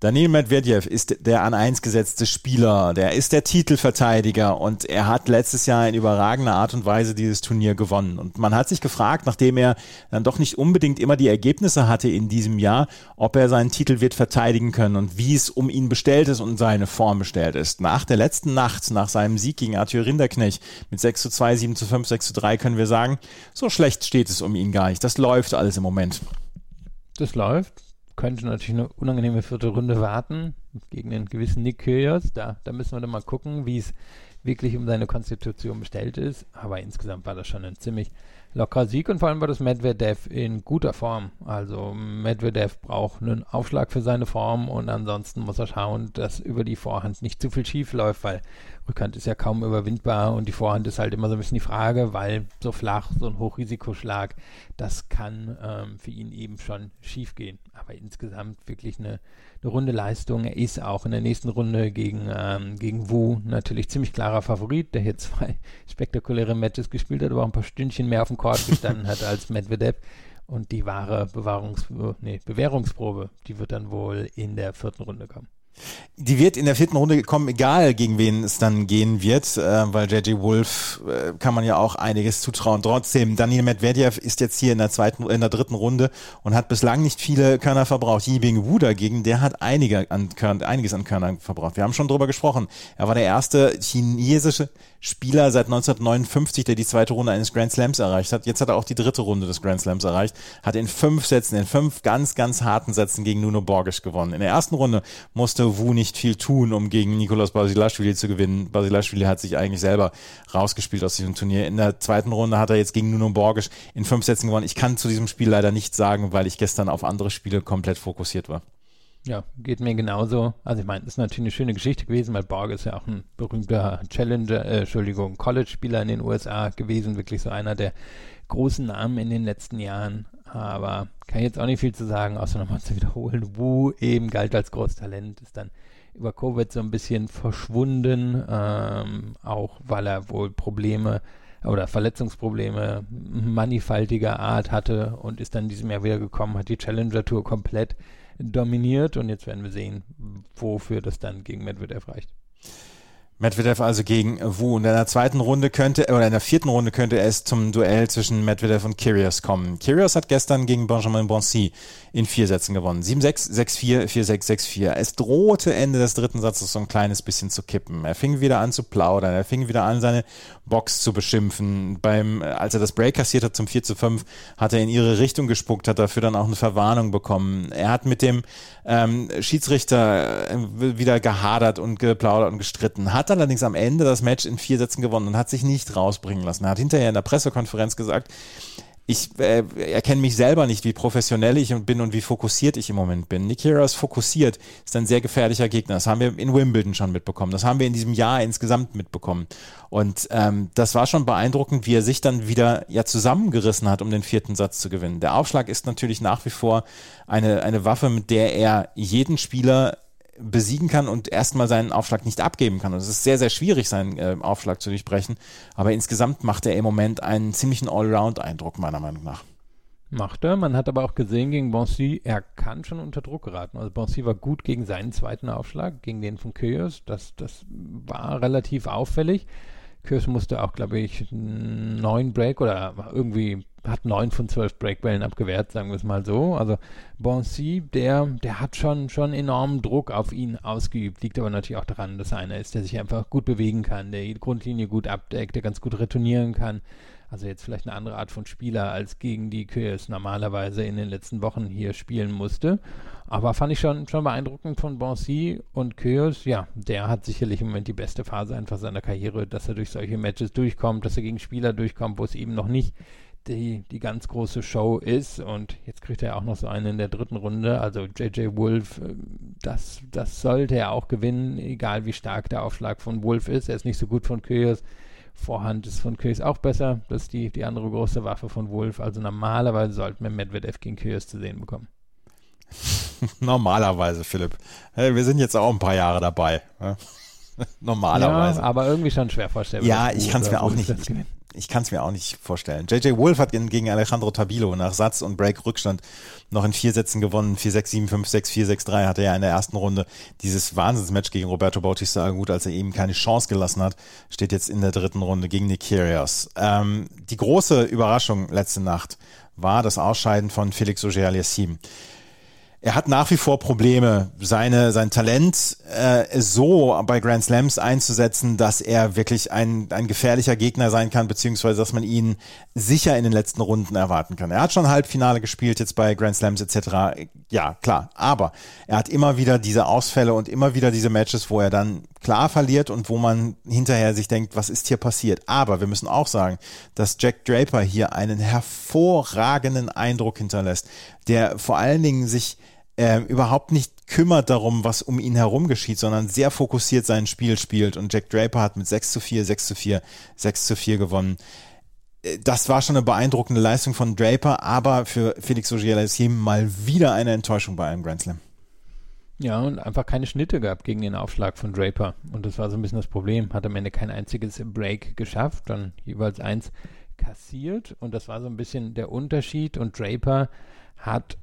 Daniel Medvedev ist der an eins gesetzte Spieler, der ist der Titelverteidiger und er hat letztes Jahr in überragender Art und Weise dieses Turnier gewonnen. Und man hat sich gefragt, nachdem er dann doch nicht unbedingt immer die Ergebnisse hatte in diesem Jahr, ob er seinen Titel wird verteidigen können und wie es um ihn bestellt ist und seine Form bestellt ist. Nach der letzten Nacht, nach seinem Sieg gegen Arthur Rinderknecht mit 6 zu 2, 7 zu 5, 6 zu 3 können wir sagen, so schlecht steht es um ihn gar nicht. Das läuft alles im Moment. Das läuft könnte natürlich eine unangenehme vierte Runde warten gegen den gewissen Nick Kyrgios. Da, da müssen wir dann mal gucken, wie es wirklich um seine Konstitution bestellt ist. Aber insgesamt war das schon ein ziemlich lockerer Sieg und vor allem war das Medvedev in guter Form. Also Medvedev braucht einen Aufschlag für seine Form und ansonsten muss er schauen, dass über die Vorhand nicht zu viel schief läuft, weil Rückhand ist ja kaum überwindbar und die Vorhand ist halt immer so ein bisschen die Frage, weil so flach, so ein Hochrisikoschlag, das kann ähm, für ihn eben schon schief gehen. Aber insgesamt wirklich eine, eine runde Leistung. Er ist auch in der nächsten Runde gegen, ähm, gegen Wu natürlich ziemlich klarer Favorit, der hier <laughs> zwei spektakuläre Matches gespielt hat, aber auch ein paar Stündchen mehr auf dem Court gestanden hat als Medvedev. Und die wahre Bewahrungs nee, Bewährungsprobe, die wird dann wohl in der vierten Runde kommen. Die wird in der vierten Runde kommen, egal gegen wen es dann gehen wird, äh, weil JJ Wolf äh, kann man ja auch einiges zutrauen. Trotzdem, Daniel Medvedev ist jetzt hier in der zweiten, in der dritten Runde und hat bislang nicht viele Körner verbraucht. Yibing Wu dagegen, der hat einige an Körn, einiges an Körnern verbraucht. Wir haben schon drüber gesprochen. Er war der erste chinesische Spieler seit 1959, der die zweite Runde eines Grand Slams erreicht hat. Jetzt hat er auch die dritte Runde des Grand Slams erreicht. Hat in fünf Sätzen, in fünf ganz, ganz harten Sätzen gegen Nuno Borges gewonnen. In der ersten Runde musste Wu nicht viel tun, um gegen Nikolaus Basilashvili zu gewinnen. Basilashvili hat sich eigentlich selber rausgespielt aus diesem Turnier. In der zweiten Runde hat er jetzt gegen Nuno Borges in fünf Sätzen gewonnen. Ich kann zu diesem Spiel leider nichts sagen, weil ich gestern auf andere Spiele komplett fokussiert war. Ja, geht mir genauso. Also ich meine, ist natürlich eine schöne Geschichte gewesen, weil Borg ist ja auch ein berühmter Challenger, äh, Entschuldigung, College-Spieler in den USA gewesen, wirklich so einer der großen Namen in den letzten Jahren. Aber kann ich jetzt auch nicht viel zu sagen, außer nochmal zu wiederholen. Wu eben galt als Großtalent, ist dann über Covid so ein bisschen verschwunden, ähm, auch weil er wohl Probleme oder Verletzungsprobleme mannigfaltiger Art hatte und ist dann diesem Jahr wieder gekommen, hat die Challenger Tour komplett dominiert und jetzt werden wir sehen, wofür das dann gegen Medvedev reicht. Medvedev also gegen Wu. Und in der zweiten Runde könnte, oder in der vierten Runde könnte es zum Duell zwischen Medvedev und Kyrgios kommen. Kyrgios hat gestern gegen Benjamin Bonsi in vier Sätzen gewonnen. 7-6, 6-4, 4-6, 6-4. Es drohte Ende des dritten Satzes so ein kleines bisschen zu kippen. Er fing wieder an zu plaudern. Er fing wieder an, seine Box zu beschimpfen. Beim, als er das Break kassiert hat zum 4 zu 5, hat er in ihre Richtung gespuckt, hat dafür dann auch eine Verwarnung bekommen. Er hat mit dem ähm, Schiedsrichter äh, wieder gehadert und geplaudert und gestritten, hat allerdings am Ende das Match in vier Sätzen gewonnen und hat sich nicht rausbringen lassen. Er hat hinterher in der Pressekonferenz gesagt, ich äh, erkenne mich selber nicht, wie professionell ich bin und wie fokussiert ich im Moment bin. Nick Kyrgios fokussiert, ist ein sehr gefährlicher Gegner. Das haben wir in Wimbledon schon mitbekommen. Das haben wir in diesem Jahr insgesamt mitbekommen. Und ähm, das war schon beeindruckend, wie er sich dann wieder ja zusammengerissen hat, um den vierten Satz zu gewinnen. Der Aufschlag ist natürlich nach wie vor eine, eine Waffe, mit der er jeden Spieler besiegen kann und erstmal seinen Aufschlag nicht abgeben kann. Und es ist sehr, sehr schwierig, seinen äh, Aufschlag zu durchbrechen. Aber insgesamt macht er im Moment einen ziemlichen Allround-Eindruck, meiner Meinung nach. Macht er. Man hat aber auch gesehen gegen Bonsi, er kann schon unter Druck geraten. Also Bonsi war gut gegen seinen zweiten Aufschlag, gegen den von Kyrgios. Das, das war relativ auffällig. Kyrgios musste auch, glaube ich, neun Break oder irgendwie hat neun von zwölf Breakbällen abgewehrt, sagen wir es mal so. Also Bonsi, der, der hat schon, schon enormen Druck auf ihn ausgeübt. Liegt aber natürlich auch daran, dass er einer ist, der sich einfach gut bewegen kann, der die Grundlinie gut abdeckt, der ganz gut retournieren kann. Also jetzt vielleicht eine andere Art von Spieler, als gegen die Kyrgios normalerweise in den letzten Wochen hier spielen musste. Aber fand ich schon, schon beeindruckend von Bonsi und Kyrgios. Ja, der hat sicherlich im Moment die beste Phase einfach seiner Karriere, dass er durch solche Matches durchkommt, dass er gegen Spieler durchkommt, wo es eben noch nicht die, die ganz große Show ist. Und jetzt kriegt er auch noch so einen in der dritten Runde. Also JJ Wolf, äh, das, das sollte er auch gewinnen, egal wie stark der Aufschlag von Wolf ist. Er ist nicht so gut von Kyrgios. Vorhand ist von Kyrgios auch besser. Das ist die, die andere große Waffe von Wolf. Also normalerweise sollten wir Medvedev gegen Kyrgios zu sehen bekommen. <laughs> Normalerweise, Philipp. Hey, wir sind jetzt auch ein paar Jahre dabei. Ne? <laughs> Normalerweise. Ja, aber irgendwie schon schwer vorstellbar. Ja, ich kann es mir auch nicht. Ich, ich kann es mir auch nicht vorstellen. JJ Wolf hat gegen Alejandro Tabilo nach Satz und Break Rückstand noch in vier Sätzen gewonnen. 4-6, 7-5, 6-4, 6-3 hatte er in der ersten Runde dieses Wahnsinnsmatch gegen Roberto Bautista gut, als er ihm keine Chance gelassen hat, steht jetzt in der dritten Runde gegen Nick Kyrgios. Ähm, die große Überraschung letzte Nacht war das Ausscheiden von Felix Auger-Aliassime er hat nach wie vor Probleme, seine, sein Talent äh, so bei Grand Slams einzusetzen, dass er wirklich ein, ein gefährlicher Gegner sein kann, beziehungsweise dass man ihn sicher in den letzten Runden erwarten kann. Er hat schon Halbfinale gespielt jetzt bei Grand Slams etc. Ja, klar. Aber er hat immer wieder diese Ausfälle und immer wieder diese Matches, wo er dann klar verliert und wo man hinterher sich denkt, was ist hier passiert. Aber wir müssen auch sagen, dass Jack Draper hier einen hervorragenden Eindruck hinterlässt, der vor allen Dingen sich äh, überhaupt nicht kümmert darum, was um ihn herum geschieht, sondern sehr fokussiert sein Spiel spielt. Und Jack Draper hat mit 6 zu 4, 6 zu 4, 6 zu 4 gewonnen. Äh, das war schon eine beeindruckende Leistung von Draper, aber für Felix Auger-Aliassime mal wieder eine Enttäuschung bei einem Grand Slam. Ja, und einfach keine Schnitte gehabt gegen den Aufschlag von Draper. Und das war so ein bisschen das Problem. Hat am Ende kein einziges Break geschafft, dann jeweils eins kassiert. Und das war so ein bisschen der Unterschied. Und Draper hat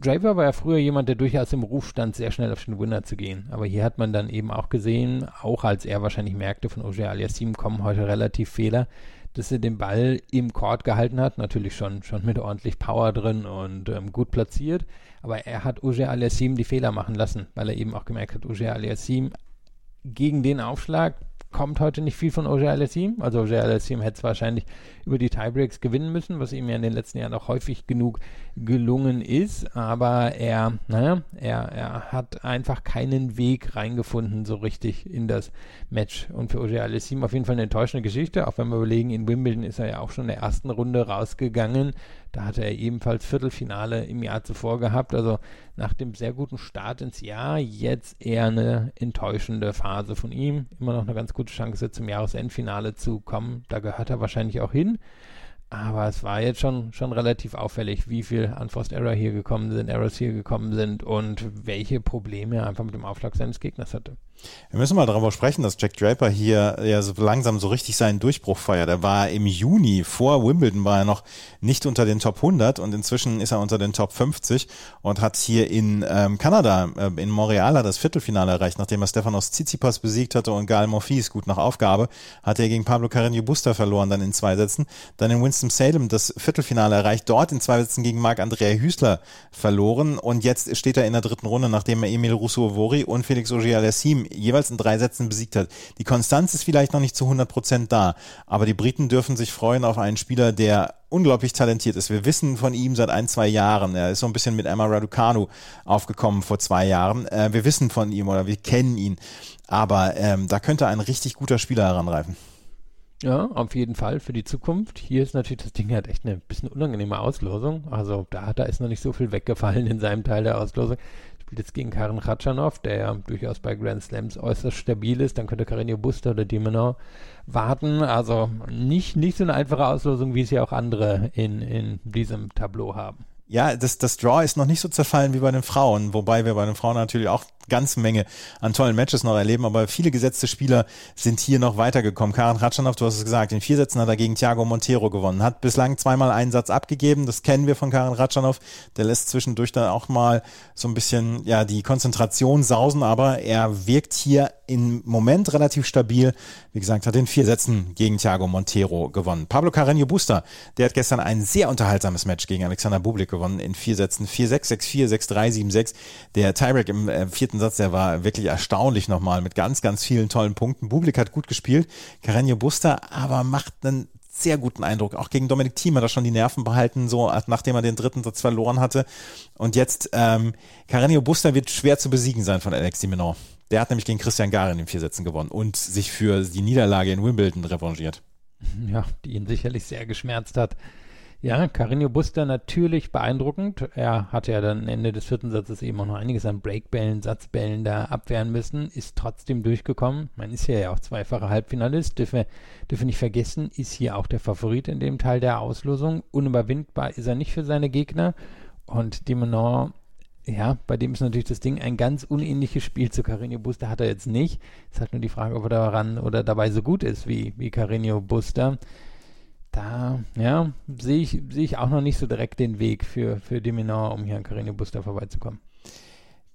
Draper war ja früher jemand, der durchaus im Ruf stand, sehr schnell auf den Winner zu gehen. Aber hier hat man dann eben auch gesehen, auch als er wahrscheinlich merkte, von Auger Aliassim kommen heute relativ Fehler, dass er den Ball im Court gehalten hat. Natürlich schon, schon mit ordentlich Power drin und ähm, gut platziert. Aber er hat Auger Aliassim die Fehler machen lassen, weil er eben auch gemerkt hat, Auger Aliassim gegen den Aufschlag kommt heute nicht viel von Auger Aliassim. Also Auger Aliassim hätte es wahrscheinlich über die Tiebreaks gewinnen müssen, was ihm ja in den letzten Jahren auch häufig genug gelungen ist. Aber er, naja, er, er hat einfach keinen Weg reingefunden so richtig in das Match. Und für Auger Aliassim auf jeden Fall eine enttäuschende Geschichte. Auch wenn wir überlegen, in Wimbledon ist er ja auch schon in der ersten Runde rausgegangen. Da hatte er ebenfalls Viertelfinale im Jahr zuvor gehabt. Also nach dem sehr guten Start ins Jahr jetzt eher eine enttäuschende Phase von ihm. Immer noch eine ganz gute Chance zum Jahresendfinale zu kommen. Da gehört er wahrscheinlich auch hin. Aber es war jetzt schon, schon relativ auffällig, wie viel Unforced Error hier gekommen sind, Errors hier gekommen sind und welche Probleme er einfach mit dem Aufschlag seines Gegners hatte. Wir müssen mal darüber sprechen, dass Jack Draper hier ja so langsam so richtig seinen Durchbruch feiert. Er war im Juni vor Wimbledon war er noch nicht unter den Top 100 und inzwischen ist er unter den Top 50 und hat hier in ähm, Kanada, äh, in Montreal, das Viertelfinale erreicht, nachdem er Stefanos Tsitsipas besiegt hatte und Gael Monfils gut nach Aufgabe, hat er gegen Pablo Carreño Busta verloren, dann in zwei Sätzen. Dann in Winston-Salem das Viertelfinale erreicht, dort in zwei Sätzen gegen Marc-Andrea Hüßler verloren und jetzt steht er in der dritten Runde, nachdem er Emil Rousseau-Vori und Felix Auger-Aliassime jeweils in drei Sätzen besiegt hat. Die Konstanz ist vielleicht noch nicht zu 100 Prozent da, aber die Briten dürfen sich freuen auf einen Spieler, der unglaublich talentiert ist. Wir wissen von ihm seit ein, zwei Jahren. Er ist so ein bisschen mit Emma Raducanu aufgekommen vor zwei Jahren. Äh, wir wissen von ihm oder wir kennen ihn. Aber ähm, da könnte ein richtig guter Spieler heranreifen. Ja, auf jeden Fall für die Zukunft. Hier ist natürlich das Ding halt echt eine bisschen unangenehme Auslosung. Also da, da ist noch nicht so viel weggefallen in seinem Teil der Auslosung spielt jetzt gegen Karen Khachanov, der ja durchaus bei Grand Slams äußerst stabil ist. Dann könnte Carreño Buster oder Dimenor warten. Also nicht, nicht so eine einfache Auslosung, wie es ja auch andere in, in diesem Tableau haben. Ja, das, das Draw ist noch nicht so zerfallen wie bei den Frauen, wobei wir bei den Frauen natürlich auch ganze Menge an tollen Matches noch erleben, aber viele gesetzte Spieler sind hier noch weitergekommen. Karen Ratschanow, du hast es gesagt, in vier Sätzen hat er gegen Thiago Montero gewonnen, hat bislang zweimal einen Satz abgegeben, das kennen wir von Karen Ratschanow, der lässt zwischendurch dann auch mal so ein bisschen, ja, die Konzentration sausen, aber er wirkt hier im Moment relativ stabil. Wie gesagt, hat in vier Sätzen gegen Thiago Montero gewonnen. Pablo Carreño Busta, der hat gestern ein sehr unterhaltsames Match gegen Alexander Bublik gewonnen in vier Sätzen. 4-6, 6-4, 6-3, 7-6. Der Tiebreak im äh, vierten Satz, der war wirklich erstaunlich nochmal mit ganz, ganz vielen tollen Punkten. Bublik hat gut gespielt, Carreño Busta aber macht einen sehr guten Eindruck. Auch gegen Dominik Thiem hat er schon die Nerven behalten, so nachdem er den dritten Satz verloren hatte. Und jetzt, ähm, Carreño Busta wird schwer zu besiegen sein von Alex Dimenon. Der hat nämlich gegen Christian Garin in vier Sätzen gewonnen und sich für die Niederlage in Wimbledon revanchiert. Ja, die ihn sicherlich sehr geschmerzt hat. Ja, Carino Buster natürlich beeindruckend. Er hatte ja dann Ende des vierten Satzes eben auch noch einiges an Breakbällen, Satzbällen da abwehren müssen, ist trotzdem durchgekommen. Man ist ja auch zweifacher Halbfinalist, dürfen wir nicht vergessen, ist hier auch der Favorit in dem Teil der Auslosung. Unüberwindbar ist er nicht für seine Gegner. Und Dimonor, ja, bei dem ist natürlich das Ding ein ganz unähnliches Spiel zu Carino Buster hat er jetzt nicht. Es ist halt nur die Frage, ob er daran oder dabei so gut ist wie, wie Carino Buster da, ja, sehe ich, sehe ich auch noch nicht so direkt den Weg für, für Diminor, um hier an Carino Buster vorbeizukommen.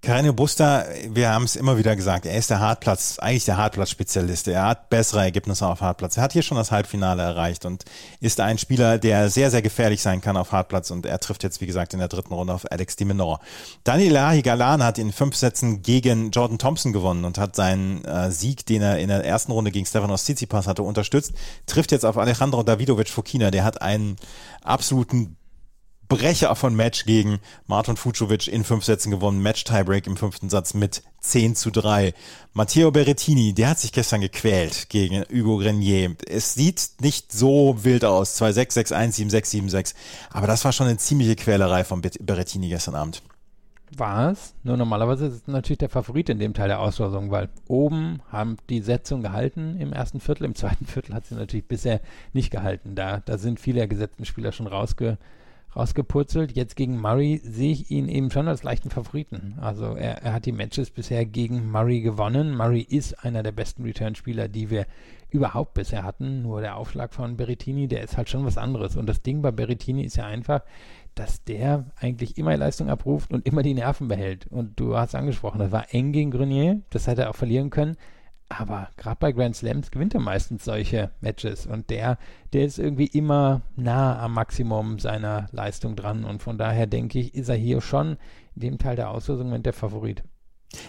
Carreño Buster, wir haben es immer wieder gesagt, er ist der Hartplatz, eigentlich der Hartplatz-Spezialist. Er hat bessere Ergebnisse auf Hartplatz. Er hat hier schon das Halbfinale erreicht und ist ein Spieler, der sehr, sehr gefährlich sein kann auf Hartplatz und er trifft jetzt, wie gesagt, in der dritten Runde auf Alex de Menor. Daniel Galan hat in fünf Sätzen gegen Jordan Thompson gewonnen und hat seinen äh, Sieg, den er in der ersten Runde gegen Stefanos Tsitsipas hatte, unterstützt, trifft jetzt auf Alejandro Davidovic Fokina. Der hat einen absoluten Brecher von Match gegen Martin Fucovic in fünf Sätzen gewonnen. Match Tiebreak im fünften Satz mit 10 zu 3. Matteo Berrettini, der hat sich gestern gequält gegen Hugo Grenier. Es sieht nicht so wild aus. 2-6, 6-1, 7-6, 7-6. Aber das war schon eine ziemliche Quälerei von Berrettini gestern Abend. War es. Nur normalerweise ist es natürlich der Favorit in dem Teil der Auslosung, weil oben haben die Setzung gehalten im ersten Viertel. Im zweiten Viertel hat sie natürlich bisher nicht gehalten. Da, da sind viele gesetzten Spieler schon rausge rausgepurzelt. Jetzt gegen Murray sehe ich ihn eben schon als leichten Favoriten. Also er, er hat die Matches bisher gegen Murray gewonnen. Murray ist einer der besten Return-Spieler, die wir überhaupt bisher hatten. Nur der Aufschlag von Berrettini, der ist halt schon was anderes. Und das Ding bei Berrettini ist ja einfach, dass der eigentlich immer Leistung abruft und immer die Nerven behält. Und du hast angesprochen, das war eng gegen Grenier, das hätte er auch verlieren können. Aber gerade bei Grand Slams gewinnt er meistens solche Matches und der, der ist irgendwie immer nah am Maximum seiner Leistung dran und von daher denke ich, ist er hier schon in dem Teil der Auslosung der Favorit.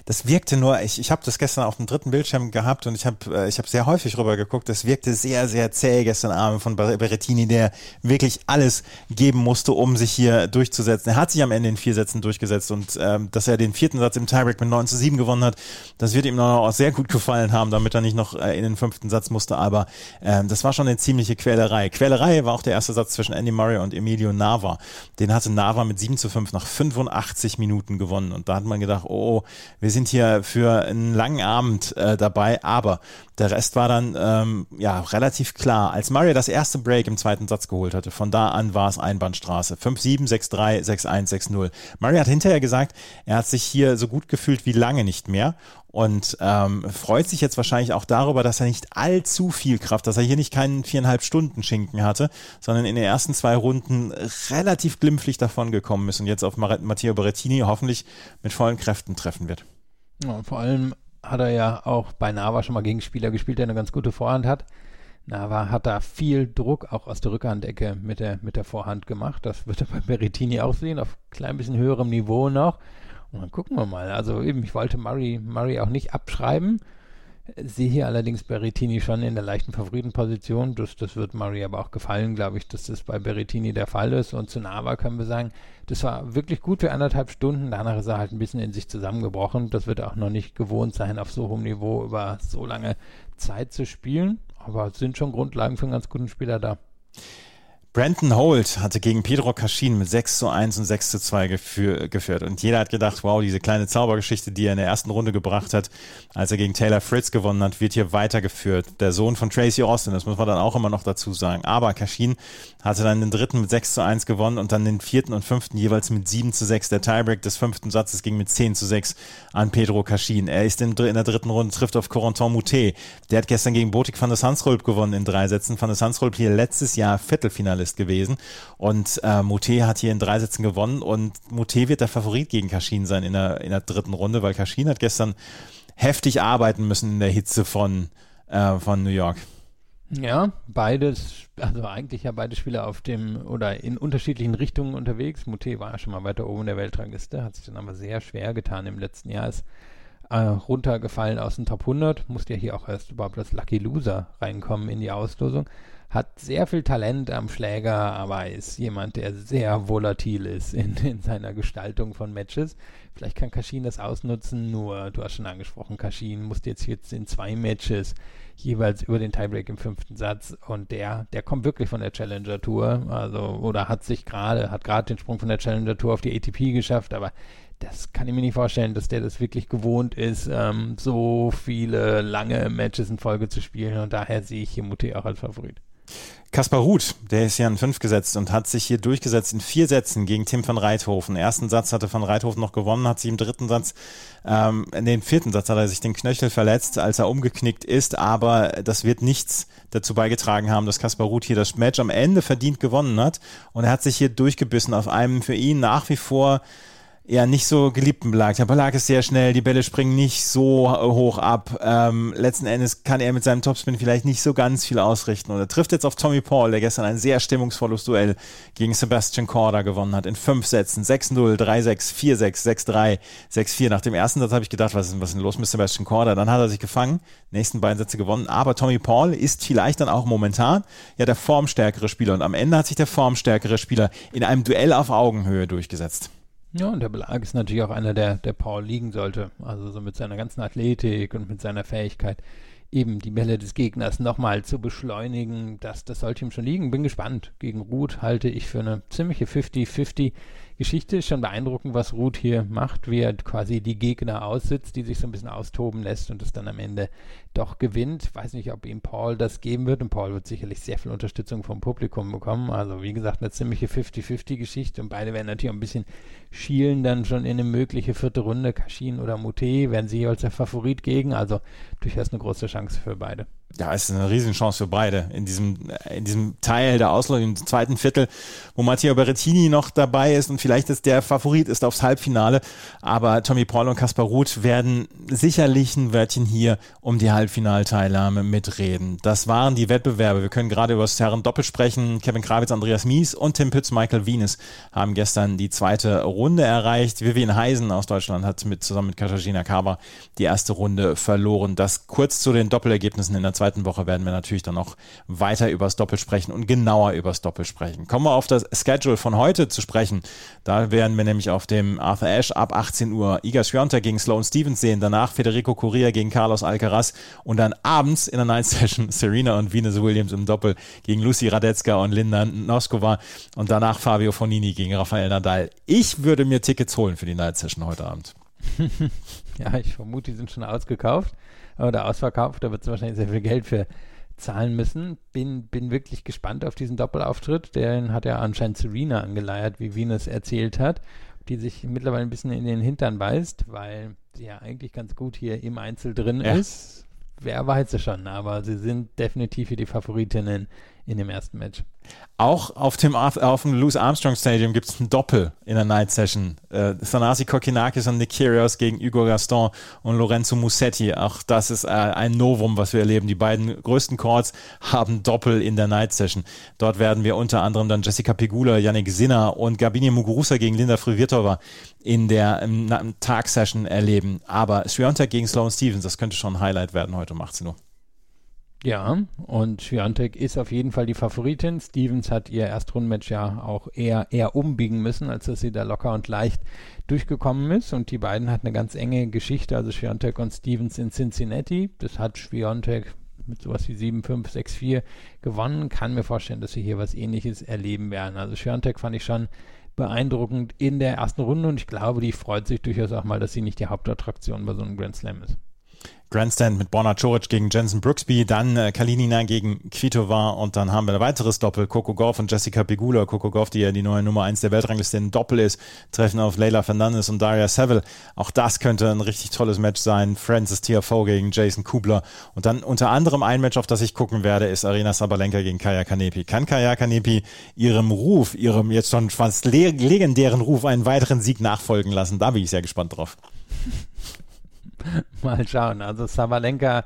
Das wirkte nur, ich, ich habe das gestern auf dem dritten Bildschirm gehabt und ich habe äh, ich hab sehr häufig rüber geguckt. Das wirkte sehr, sehr zäh gestern Abend von Berettini, der wirklich alles geben musste, um sich hier durchzusetzen. Er hat sich am Ende in vier Sätzen durchgesetzt und ähm, dass er den vierten Satz im Tiebreak mit 9 zu 7 gewonnen hat, das wird ihm noch auch sehr gut gefallen haben, damit er nicht noch äh, in den fünften Satz musste. Aber ähm, das war schon eine ziemliche Quälerei. Quälerei war auch der erste Satz zwischen Andy Murray und Emilio Nava. Den hatte Nava mit 7 zu 5 nach 85 Minuten gewonnen. Und da hat man gedacht, oh, wir sind hier für einen langen Abend äh, dabei, aber Der Rest war dann ähm, ja relativ klar. Als Murray das erste Break im zweiten Satz geholt hatte, von da an war es Einbahnstraße. 5-7, 6-3, 6-1, 6-0. Murray hat hinterher gesagt, er hat sich hier so gut gefühlt wie lange nicht mehr und ähm, freut sich jetzt wahrscheinlich auch darüber, dass er nicht allzu viel Kraft, dass er hier nicht keinen viereinhalb Stunden Schinken hatte, sondern in den ersten zwei Runden relativ glimpflich davon gekommen ist und jetzt auf Matteo Berrettini hoffentlich mit vollen Kräften treffen wird. Ja, vor allem hat er ja auch bei Nava schon mal gegen Spieler gespielt, der eine ganz gute Vorhand hat. Nava hat da viel Druck auch aus der Rückhandecke mit der, mit der Vorhand gemacht. Das wird er bei Berrettini auch sehen, auf ein klein bisschen höherem Niveau noch. Dann gucken wir mal. Also eben, ich wollte Murray, Murray auch nicht abschreiben. Sehe hier allerdings Berrettini schon in der leichten Favoritenposition. Das, das wird Murray aber auch gefallen, glaube ich, dass das bei Berrettini der Fall ist. Und zu Nava können wir sagen, das war wirklich gut für anderthalb Stunden. Danach ist er halt ein bisschen in sich zusammengebrochen. Das wird auch noch nicht gewohnt sein, auf so hohem Niveau über so lange Zeit zu spielen. Aber es sind schon Grundlagen für einen ganz guten Spieler da. Brandon Holt hatte gegen Pedro Caschin mit 6 zu 1 und 6 zu 2 geführ, geführt. Und jeder hat gedacht, wow, diese kleine Zaubergeschichte, die er in der ersten Runde gebracht hat, als er gegen Taylor Fritz gewonnen hat, wird hier weitergeführt. Der Sohn von Tracy Austin, das muss man dann auch immer noch dazu sagen. Aber Caschin hatte dann den dritten mit 6 zu 1 gewonnen und dann den vierten und fünften jeweils mit 7 zu 6. Der Tiebreak des fünften Satzes ging mit 10 zu 6 an Pedro Caschin. Er ist in, in der dritten Runde, trifft auf Corentin Moutet. Der hat gestern gegen Botik van der Sansrolp gewonnen in drei Sätzen. Van der Sansrolp hier letztes Jahr Viertelfinalist gewesen. Und äh, Moutet hat hier in drei Sätzen gewonnen und Moutet wird der Favorit gegen Kaschin sein in der, in der dritten Runde, weil Kaschin hat gestern heftig arbeiten müssen in der Hitze von, äh, von New York. Ja, beides, also eigentlich ja beide Spieler auf dem oder in unterschiedlichen Richtungen unterwegs. Moutet war ja schon mal weiter oben in der Weltrangliste, hat sich dann aber sehr schwer getan im letzten Jahr. Ist äh, runtergefallen aus dem Top 100, musste ja hier auch erst überhaupt als Lucky Loser reinkommen in die Auslosung hat sehr viel Talent am Schläger, aber ist jemand, der sehr volatil ist in, in seiner Gestaltung von Matches. Vielleicht kann Kashin das ausnutzen, nur du hast schon angesprochen, Kashin musste jetzt, jetzt in zwei Matches jeweils über den Tiebreak im fünften Satz. Und der, der kommt wirklich von der Challenger Tour, also oder hat sich gerade, hat gerade den Sprung von der Challenger Tour auf die ATP geschafft, aber das kann ich mir nicht vorstellen, dass der das wirklich gewohnt ist, ähm, so viele lange Matches in Folge zu spielen. Und daher sehe ich hier Mutti auch als Favorit. Kaspar Ruth, der ist ja in fünf gesetzt und hat sich hier durchgesetzt in vier Sätzen gegen Tim van Reithofen. ersten Satz hatte van Reithofen noch gewonnen, hat sich im dritten Satz, ähm, in den vierten Satz hat er sich den Knöchel verletzt, als er umgeknickt ist, aber das wird nichts dazu beigetragen haben, dass Kaspar Ruth hier das Match am Ende verdient gewonnen hat und er hat sich hier durchgebissen auf einem für ihn nach wie vor ja nicht so geliebten Belag. Der Belag ist sehr schnell, die Bälle springen nicht so hoch ab. Ähm, letzten Endes kann er mit seinem Topspin vielleicht nicht so ganz viel ausrichten. Und er trifft jetzt auf Tommy Paul, der gestern ein sehr stimmungsvolles Duell gegen Sebastian Korda gewonnen hat. In fünf Sätzen. 6-0, 3-6, 4-6, 6-3, 6-4. Nach dem ersten Satz habe ich gedacht, was ist, was ist denn los mit Sebastian Korda? Dann hat er sich gefangen, nächsten beiden Sätze gewonnen. Aber Tommy Paul ist vielleicht dann auch momentan ja der formstärkere Spieler. Und am Ende hat sich der formstärkere Spieler in einem Duell auf Augenhöhe durchgesetzt. Ja, und der Belag ist natürlich auch einer, der, der Paul liegen sollte. Also so mit seiner ganzen Athletik und mit seiner Fähigkeit, eben die Bälle des Gegners nochmal zu beschleunigen. Das, das sollte ihm schon liegen. Bin gespannt. Gegen Ruth halte ich für eine ziemliche 50-50 Geschichte ist schon beeindruckend, was Ruth hier macht, wie er quasi die Gegner aussitzt, die sich so ein bisschen austoben lässt und es dann am Ende doch gewinnt. Ich weiß nicht, ob ihm Paul das geben wird und Paul wird sicherlich sehr viel Unterstützung vom Publikum bekommen. Also wie gesagt, eine ziemliche 50-50-Geschichte und beide werden natürlich auch ein bisschen schielen dann schon in eine mögliche vierte Runde. Kashin oder Mute werden sie als der Favorit gegen, also durchaus eine große Chance für beide ja, es ist eine Riesenchance für beide in diesem, in diesem Teil der Auslosung, im zweiten Viertel, wo Matteo Berrettini noch dabei ist und vielleicht ist der Favorit ist aufs Halbfinale. Aber Tommy Paul und Kaspar Ruth werden sicherlich ein Wörtchen hier um die Halbfinalteilnahme mitreden. Das waren die Wettbewerbe. Wir können gerade über das Herren Doppel sprechen. Kevin Krawitz, Andreas Mies und Tim Pütz, Michael Venus haben gestern die zweite Runde erreicht. Vivian Heisen aus Deutschland hat mit, zusammen mit Katarzyna Kaba die erste Runde verloren. Das kurz zu den Doppelergebnissen in der zweiten Woche werden wir natürlich dann noch weiter übers Doppel sprechen und genauer übers Doppel sprechen. Kommen wir auf das Schedule von heute zu sprechen. Da werden wir nämlich auf dem Arthur Ashe ab 18 Uhr Iga Swiatek gegen Sloane Stevens sehen, danach Federico Correa gegen Carlos Alcaraz und dann abends in der Night Session <laughs> Serena und Venus Williams im Doppel gegen Lucy Radetzka und Linda Noskova und danach Fabio Fonini gegen Rafael Nadal. Ich würde mir Tickets holen für die Night Session heute Abend. <laughs> Ja, ich vermute, die sind schon ausgekauft oder ausverkauft. Da wird es wahrscheinlich sehr viel Geld für zahlen müssen. Bin, bin wirklich gespannt auf diesen Doppelauftritt. Den hat ja anscheinend Serena angeleiert, wie Venus erzählt hat, die sich mittlerweile ein bisschen in den Hintern beißt, weil sie ja eigentlich ganz gut hier im Einzel drin ja. ist. Wer weiß es schon, aber sie sind definitiv hier die Favoritinnen in dem ersten Match. Auch auf dem, auf dem Louis Armstrong Stadium gibt es ein Doppel in der Night Session. Äh, Thanasi Kokinakis und Nick Kyrgios gegen Hugo Gaston und Lorenzo Musetti. Auch das ist äh, ein Novum, was wir erleben. Die beiden größten Courts haben Doppel in der Night Session. Dort werden wir unter anderem dann Jessica Pegula, Yannick Sinner und Gabini Muguruza gegen Linda Frivirtova in der ähm, Tag-Session erleben. Aber Swiatek gegen Sloan Stevens, das könnte schon ein Highlight werden heute um 18 Uhr. Ja, und Swiatek ist auf jeden Fall die Favoritin. Stevens hat ihr Erstrundenmatch ja auch eher, eher umbiegen müssen, als dass sie da locker und leicht durchgekommen ist. Und die beiden hatten eine ganz enge Geschichte, also Swiatek und Stevens in Cincinnati. Das hat Swiatek mit sowas wie 7-5, 6-4 gewonnen. Kann mir vorstellen, dass sie hier was ähnliches erleben werden. Also Swiatek fand ich schon beeindruckend in der ersten Runde und ich glaube, die freut sich durchaus auch mal, dass sie nicht die Hauptattraktion bei so einem Grand Slam ist. Grandstand mit Borna Coric gegen Jensen Brooksby, dann äh, Kalinina gegen Kvitova und dann haben wir ein weiteres Doppel, Coco Gauff und Jessica Pegula. Coco Gauff, die ja die neue Nummer 1 der Weltrangliste in Doppel ist, treffen auf Leila Fernandez und Daria Seville. Auch das könnte ein richtig tolles Match sein. Francis Tiafoe gegen Jason Kubler. Und dann unter anderem ein Match, auf das ich gucken werde, ist Arena Sabalenka gegen Kaya Kanepi. Kann Kaya Kanepi ihrem Ruf, ihrem jetzt schon fast legendären Ruf einen weiteren Sieg nachfolgen lassen? Da bin ich sehr gespannt drauf. <laughs> <laughs> mal schauen. Also Sabalenka,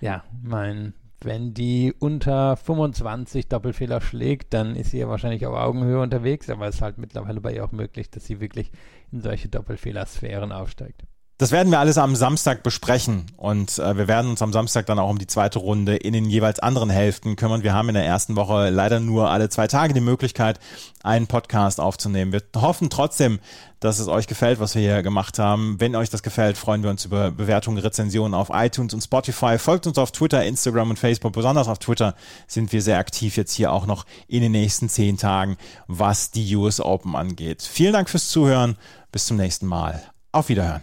ja, mein, wenn die unter 25 Doppelfehler schlägt, dann ist sie ja wahrscheinlich auf Augenhöhe unterwegs, aber es ist halt mittlerweile bei ihr auch möglich, dass sie wirklich in solche Doppelfehlersphären aufsteigt. Das werden wir alles am Samstag besprechen und äh, wir werden uns am Samstag dann auch um die zweite Runde in den jeweils anderen Hälften kümmern. Wir haben in der ersten Woche leider nur alle zwei Tage die Möglichkeit, einen Podcast aufzunehmen. Wir hoffen trotzdem, dass es euch gefällt, was wir hier gemacht haben. Wenn euch das gefällt, freuen wir uns über Bewertungen, Rezensionen auf iTunes und Spotify. Folgt uns auf Twitter, Instagram und Facebook. Besonders auf Twitter sind wir sehr aktiv jetzt hier auch noch in den nächsten zehn Tagen, was die US Open angeht. Vielen Dank fürs Zuhören. Bis zum nächsten Mal. Auf Wiederhören.